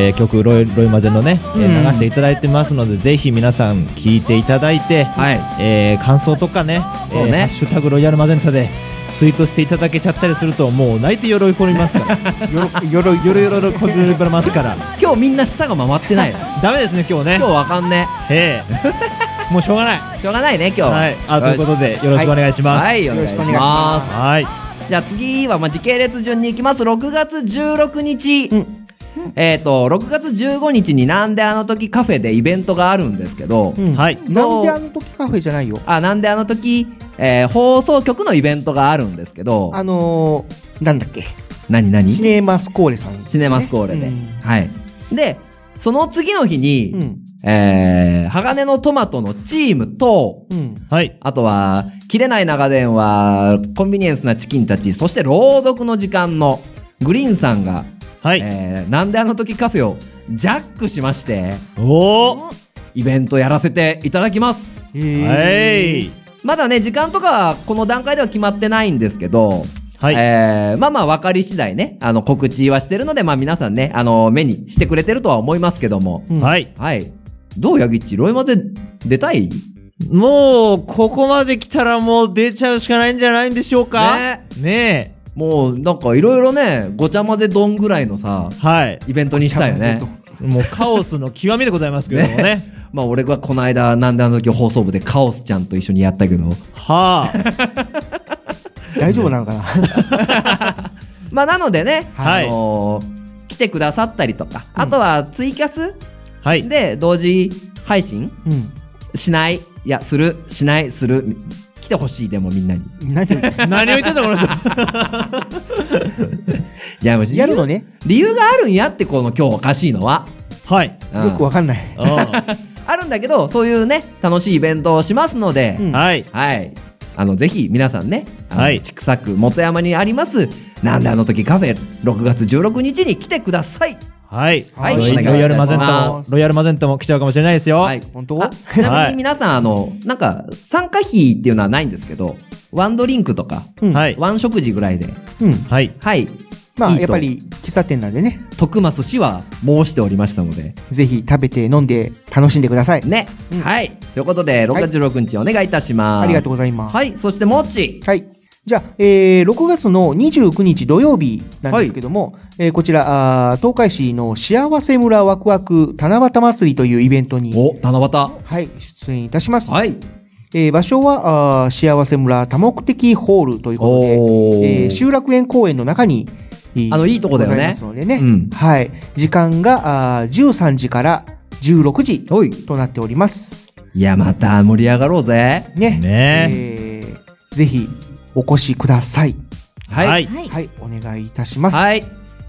えー曲ロイロイマゼのね、えーうん流していただいてますのでぜひ皆さん聞いていただいて、はい。えー感想とかねねえーハッシュタグロイヤルマゼンタでツイートしていただけちゃったりするともう泣いて喜びますから。よろよろよろよろ喜びますから。今日みんな舌が回ってない。ダメですね今日ね。今日わかんね。ええ。もうしょうがない。しょうがないね、今日。は。い。あということでよろしくお願いします。はい、お願いしよろしくお願いしま。ます。はいじゃあ次は、まあ、時系列順に行きます。6月16日。えっ、と、6月15日になんであの時カフェでイベントがあるんですけど、うんはいなんであの時カフェじゃないよ。あ、なんであの時、えー放送局のイベントがあるんですけど、あのー、なんだっけ。何何？シネマスコーレさん、シネマスコーレで。うんはい。で、その次の日に、うん。えー、鋼のトマトのチームと、うん。はい。あとは、切れない長電話、コンビニエンスなチキンたち、そして朗読の時間のグリーンさんが、はい、えーなんであの時カフェをジャックしまして、おおイベントやらせていただきます。はい。まだね、時間とかはこの段階では決まってないんですけど、はい。えーまあまあ分かり次第ね、あの告知はしてるので、まあ皆さんね、あの目にしてくれてるとは思いますけども、うん。はい。はい。どうヤギッチ？ロイマで出たい？もうここまで来たらもう出ちゃうしかないんじゃないんでしょうか？ね。ねもうなんかいろいろね、ごちゃ混ぜ丼ぐらいのさえ、はい。イベントにしたいよね。もうカオスの極みでございますけれどもね。まあ俺がこの間、なんであの時放送部でカオスちゃんと一緒にやったけど、はあ。大丈夫なのかな？まあなのでね、はい。あのー来てくださったりとか、あとはツイキャスはいで同時配信？うん。しない、いや、する、しない、する、来てほしい、でもみんなに。何を言って何を言ってんだこの人 いや、もう理由やるのね。理由があるんやって、この今日おかしいのは。はいうんよくわかんない。あ あるんだけど、そういうね、楽しいイベントをしますので、うんあはいはい。あの、ぜひ皆さんね、千種区元山にあります、なんであの時カフェ、6月16日に来てください。はいはいロイヤルマゼンタもロイヤルマゼンタも来ちゃうかもしれないですよはい。本当？あちなみに皆さん、あの、なんか、参加費っていうのはないんですけど、ワンドリンクとか、うん。はいワン食事ぐらいで、うん。はいはい。まあ、いいとやっぱり、喫茶店なんでね、徳増氏は申しておりましたので、ぜひ食べて飲んで楽しんでください。ね。うんはい。ということで、6月16日お願いいたします。ありがとうございます。はい。そして、もっち。はい。じゃあ、えー、6月の29日土曜日なんですけども、えーこちら、あー東海市の幸せ村ワクワク七夕祭りというイベントに、お、七夕。はい、出演いたします。はい。えー場所は、あー幸せ村多目的ホールということで、えー集落園公園の中に、えーあのいいとこだよねございますのでね。うんはい。時間が、あー13時から16時。となっております。いや、また盛り上がろうぜ。ね。ねえーぜひ、お越しください。はい。はい。はい。はい、お願いいたします。い。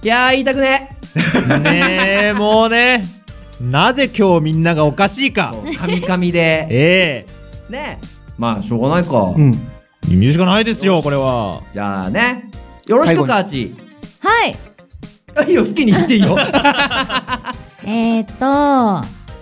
やー、言いたくね。ねえもうねなぜ今日みんながおかしいかカミカミで。えね。まあ、しょうがないか。うん。え意味しかないですよこれはじゃあね。よろしく、カーチ。はい。あいいよ、好きに言っていいよ。えー、っ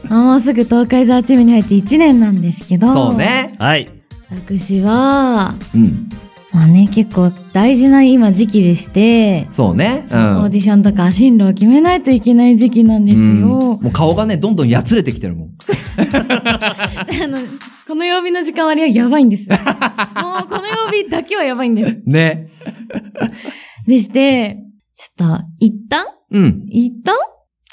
と、もうすぐ東海ザーチームに入って1年なんですけど、そう。ね。はい私は、うん。まあね、結構大事な今時期でして、そうね。うオーん。ディションとか進路を決めないといけない時期なんですうんよ。もう顔がね、どんどんやつれてきてるもん。あの、この曜日の時間割はやばいんです。もうこの曜日だけはやばいんです。ね。でして、ちょっと、一旦うん。一旦？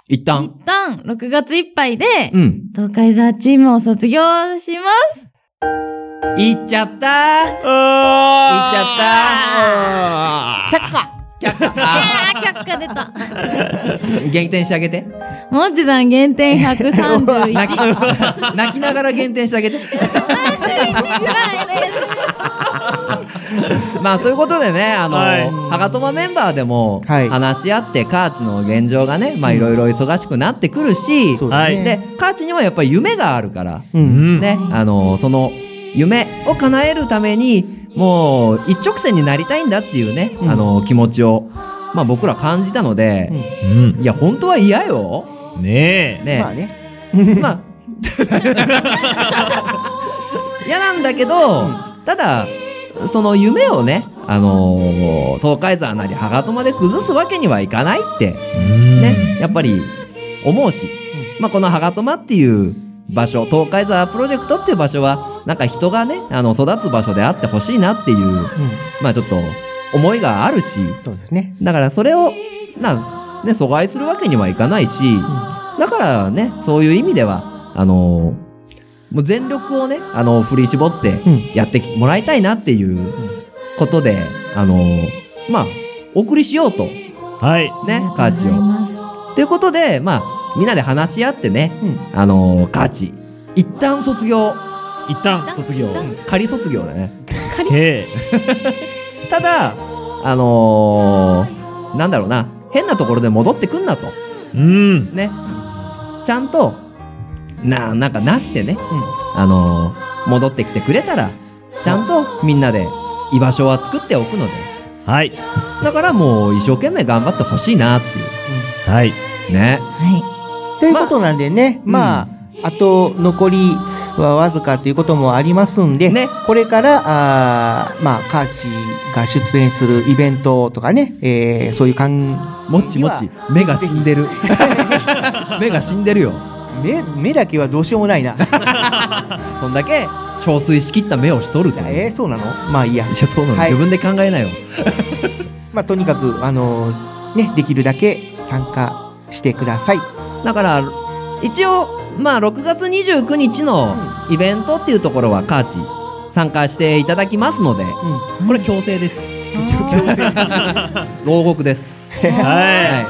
一一旦。旦、6月いっぱいで、うん。東海ザーチームを卒業します。いっちゃったー。あいっちゃったー。却下。却下。却下出た。ー減点してあげて。もっちさん減点泣き131。泣きながら減点してあげて。ぐらいです。まあ、ということでね、あの、はいはがとまメンバーでも、はい話し合って、カーチの現状がね、まあ、いろいろ忙しくなってくるし、そうだね。で、カーチにはやっぱり夢があるから、う。うんんね、あの、その、夢を叶えるために、もう、一直線になりたいんだっていうね、うん。あの、気持ちを、まあ僕ら感じたので、うん。いや、本当は嫌よ。ねえ。ねまあね。まあ 嫌なんだけど、ただその夢をねあのー東海山なり羽賀まで崩すわけにはいかないってねやっぱり思うし、まあ、この羽賀間っていう場所東海沢プロジェクトっていう場所はなんか人がねあの育つ場所であってほしいなっていう、まあちょっと思いがあるし。そうですね。だからそれをな、ね、阻害するわけにはいかないし、だからねそういう意味ではあのーもう全力をねあの振り絞ってやってきもらいたいなっていうことで、あのーまあお送りしようと。はい。ねカーチを。ということでまあみんなで話し合ってね、あのーカーチ。一旦卒業。一旦卒業。仮卒業だね。へ ただあのーなんだろうな。変なところで戻ってくんなと。うん。ね。ちゃんとななんかなしてね、あのー戻ってきてくれたらちゃんとみんなで居場所は作っておくので。はい。だからもう一生懸命頑張ってほしいなっていう。はい。ねということなんでね、まあ、あと残りはわずかということもありますんで、これから、あーまあ、カーチが出演するイベントとかね、えーそういう感もちもち目が死んでる。目が死んでるよ。目目だけはどうしようもないな。そんだけ憔悴しきった目をしとるってえー、そうなの？まあいいや。いやそうなの、はい。自分で考えなよ。まあとにかくあのねできるだけ参加してくださいだから一応まあ6月29日のイベントっていうところはカーチ参加していただきますので、これ強制です。牢獄です。は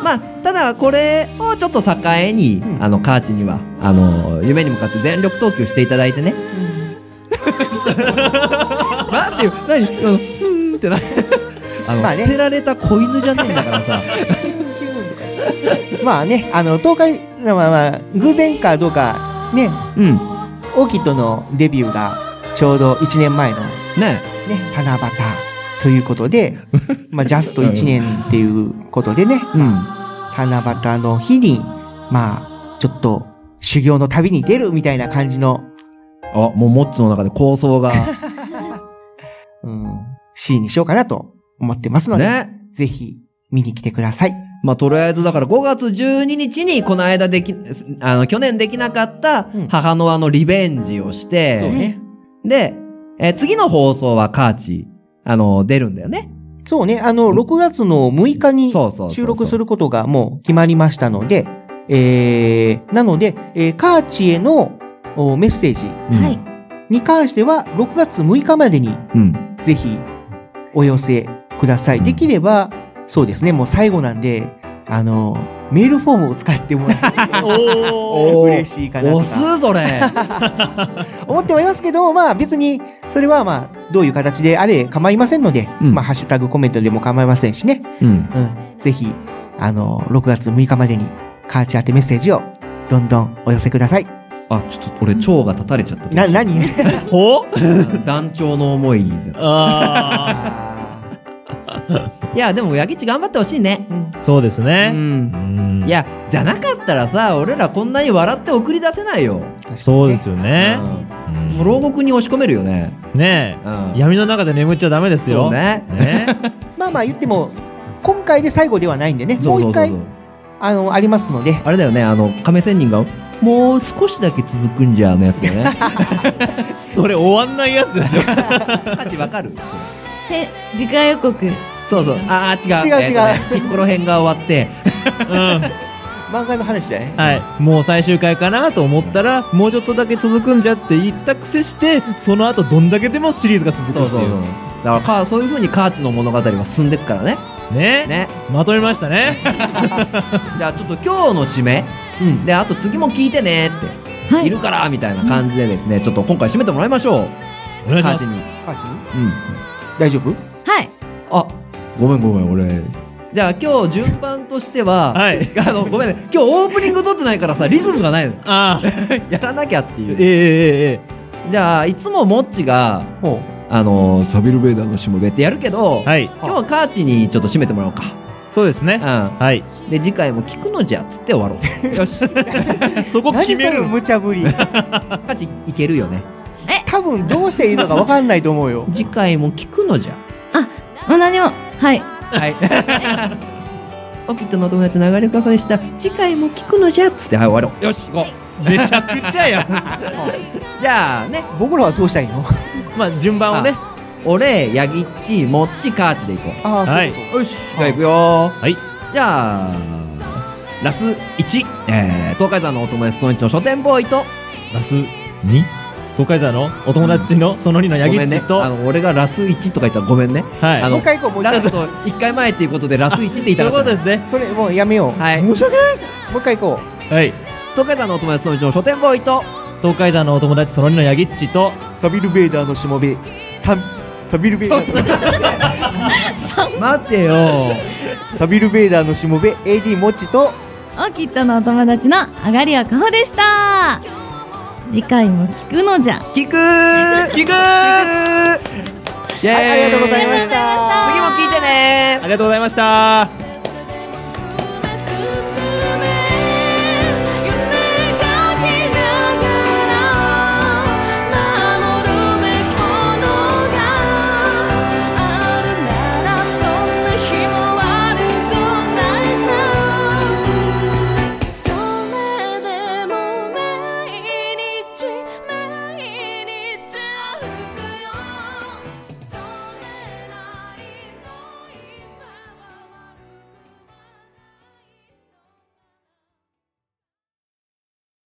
い。まあただこれをちょっと境に、あのカーチにはあの夢に向かって全力投球していただいてね、なん。ていう何うーんってなあの、まあね。捨てられた子犬じゃねえんだからさ まあねあの東海まあまあ偶然かどうかね、うん、オーキッドのデビューがちょうど1年前のね。ね七夕ということで まあジャスト1年っていうことでね、七夕の日にまあちょっと修行の旅に出るみたいな感じのあもうモッツの中で構想が。うん、シーンにしようかなと思ってますので、ぜひ見に来てください。まあ、とりあえずだから5月12日にこの間でき、あの、去年できなかった母の輪のリベンジをして、そうね。で、えー次の放送はカーチ、あの、出るんだよね。そうね、あの、6月の6日に収録することがもう決まりましたので、えー、なので、えーカーチへのおメッセージに関しては、6月6日までに、ぜひお寄せください。できれば、そうですね、もう最後なんで、あの、メールフォームを使ってもらって、おー 嬉しいかなとか。押すそれ 思ってはいますけど、まあ別に、それはまあ、どういう形であれ構いませんので、まあハッシュタグコメントでも構いませんしね。うん。うん。ぜひ、あの、6月6日までに、カーチ宛てメッセージを、どんどんお寄せください。あ、ちょっと俺、腸が立たれちゃった。な、何？ほ団長の思い。あ いや、でも、ヤギッチ頑張ってほしいね。そうですね。うん。いや、じゃなかったらさ、俺らこんなに笑って送り出せないよ。そうですよね。もう牢獄に押し込めるよね。ねえ、闇の中で眠っちゃダメですよ。そうね まあまあ言っても、今回で最後ではないんでね、もう一回、あの、ありますので。あれだよね、あの、亀仙人が、もう少しだけ続くんじゃのやつだよね。それ終わんないやつですよ。価値わかるえ次回予告そうそう。ああ、違う。違う違うえーとねピッコロ編が終わって、漫画の話だね。はい。もう最終回かなと思ったら、もうちょっとだけ続くんじゃって言ったくせして、その後どんだけでもシリーズが続くっていう。そうそうそうだからか、そういう風にカーチの物語は進んでくからね。ねね。まとめましたね。じゃあちょっと今日の締め、で、あと次も聞いてねって、い、るからみたいな感じでですね、ちょっと今回締めてもらいましょう。お願いしますカーチに。カーチに？うん。大丈夫？はいあ、ごめんごめん、俺。じゃあ今日順番としては、あの、ごめんね、今日オープニング撮ってないからさ、リズムがないの。あ やらなきゃっていう。ええええじゃあ、いつもモッチが、あの、サビルベーダーのしもべってやるけど、今日はカーチにちょっと締めてもらおうか。そうですね。うん。はい。で、次回も聞くのじゃっつって終わろう。よし。そこ決める無茶ぶり カチいけるよね。多分どうしていいのか分かんないと思うよ次回も聞くのじゃ。もう何もはいはい。オキットのお友達の流れかこでした。次回も聞くのじゃっつって、はい、終わろう。よし、行こう。めちゃくちゃやん。じゃあね、僕らはどうしたらいいの？まあ、順番をね。俺、ヤギッチ、モッチ、カーチで行こああそうはい。よし、じゃあ行くよはい。じゃあ、ラス1、えー、東海山のお友達その1の書店ボーイと、ラス 2? 東海座のお友達のその2のヤギッチ。と、あの、俺がラス1とか言ったらごめんね。はい。あの回行こうもう一回ラスト1回前っていうことでラス1って言いそういう。ことですね。それもうやめようはい。申し訳ないですもう一回行こはい。東海山のお友達その1の書店ボーイと、東海座のお友達その2のヤギッチと、うサビルベーダーのしもべササビルベーダー待ってよサビルベーダーのしもべ AD モッチとオキットのお友達のあがりはかほでした次回も聞くのじゃ。聞くー。聞く。はいありがとうございました。次も聞いてね。ありがとうございました。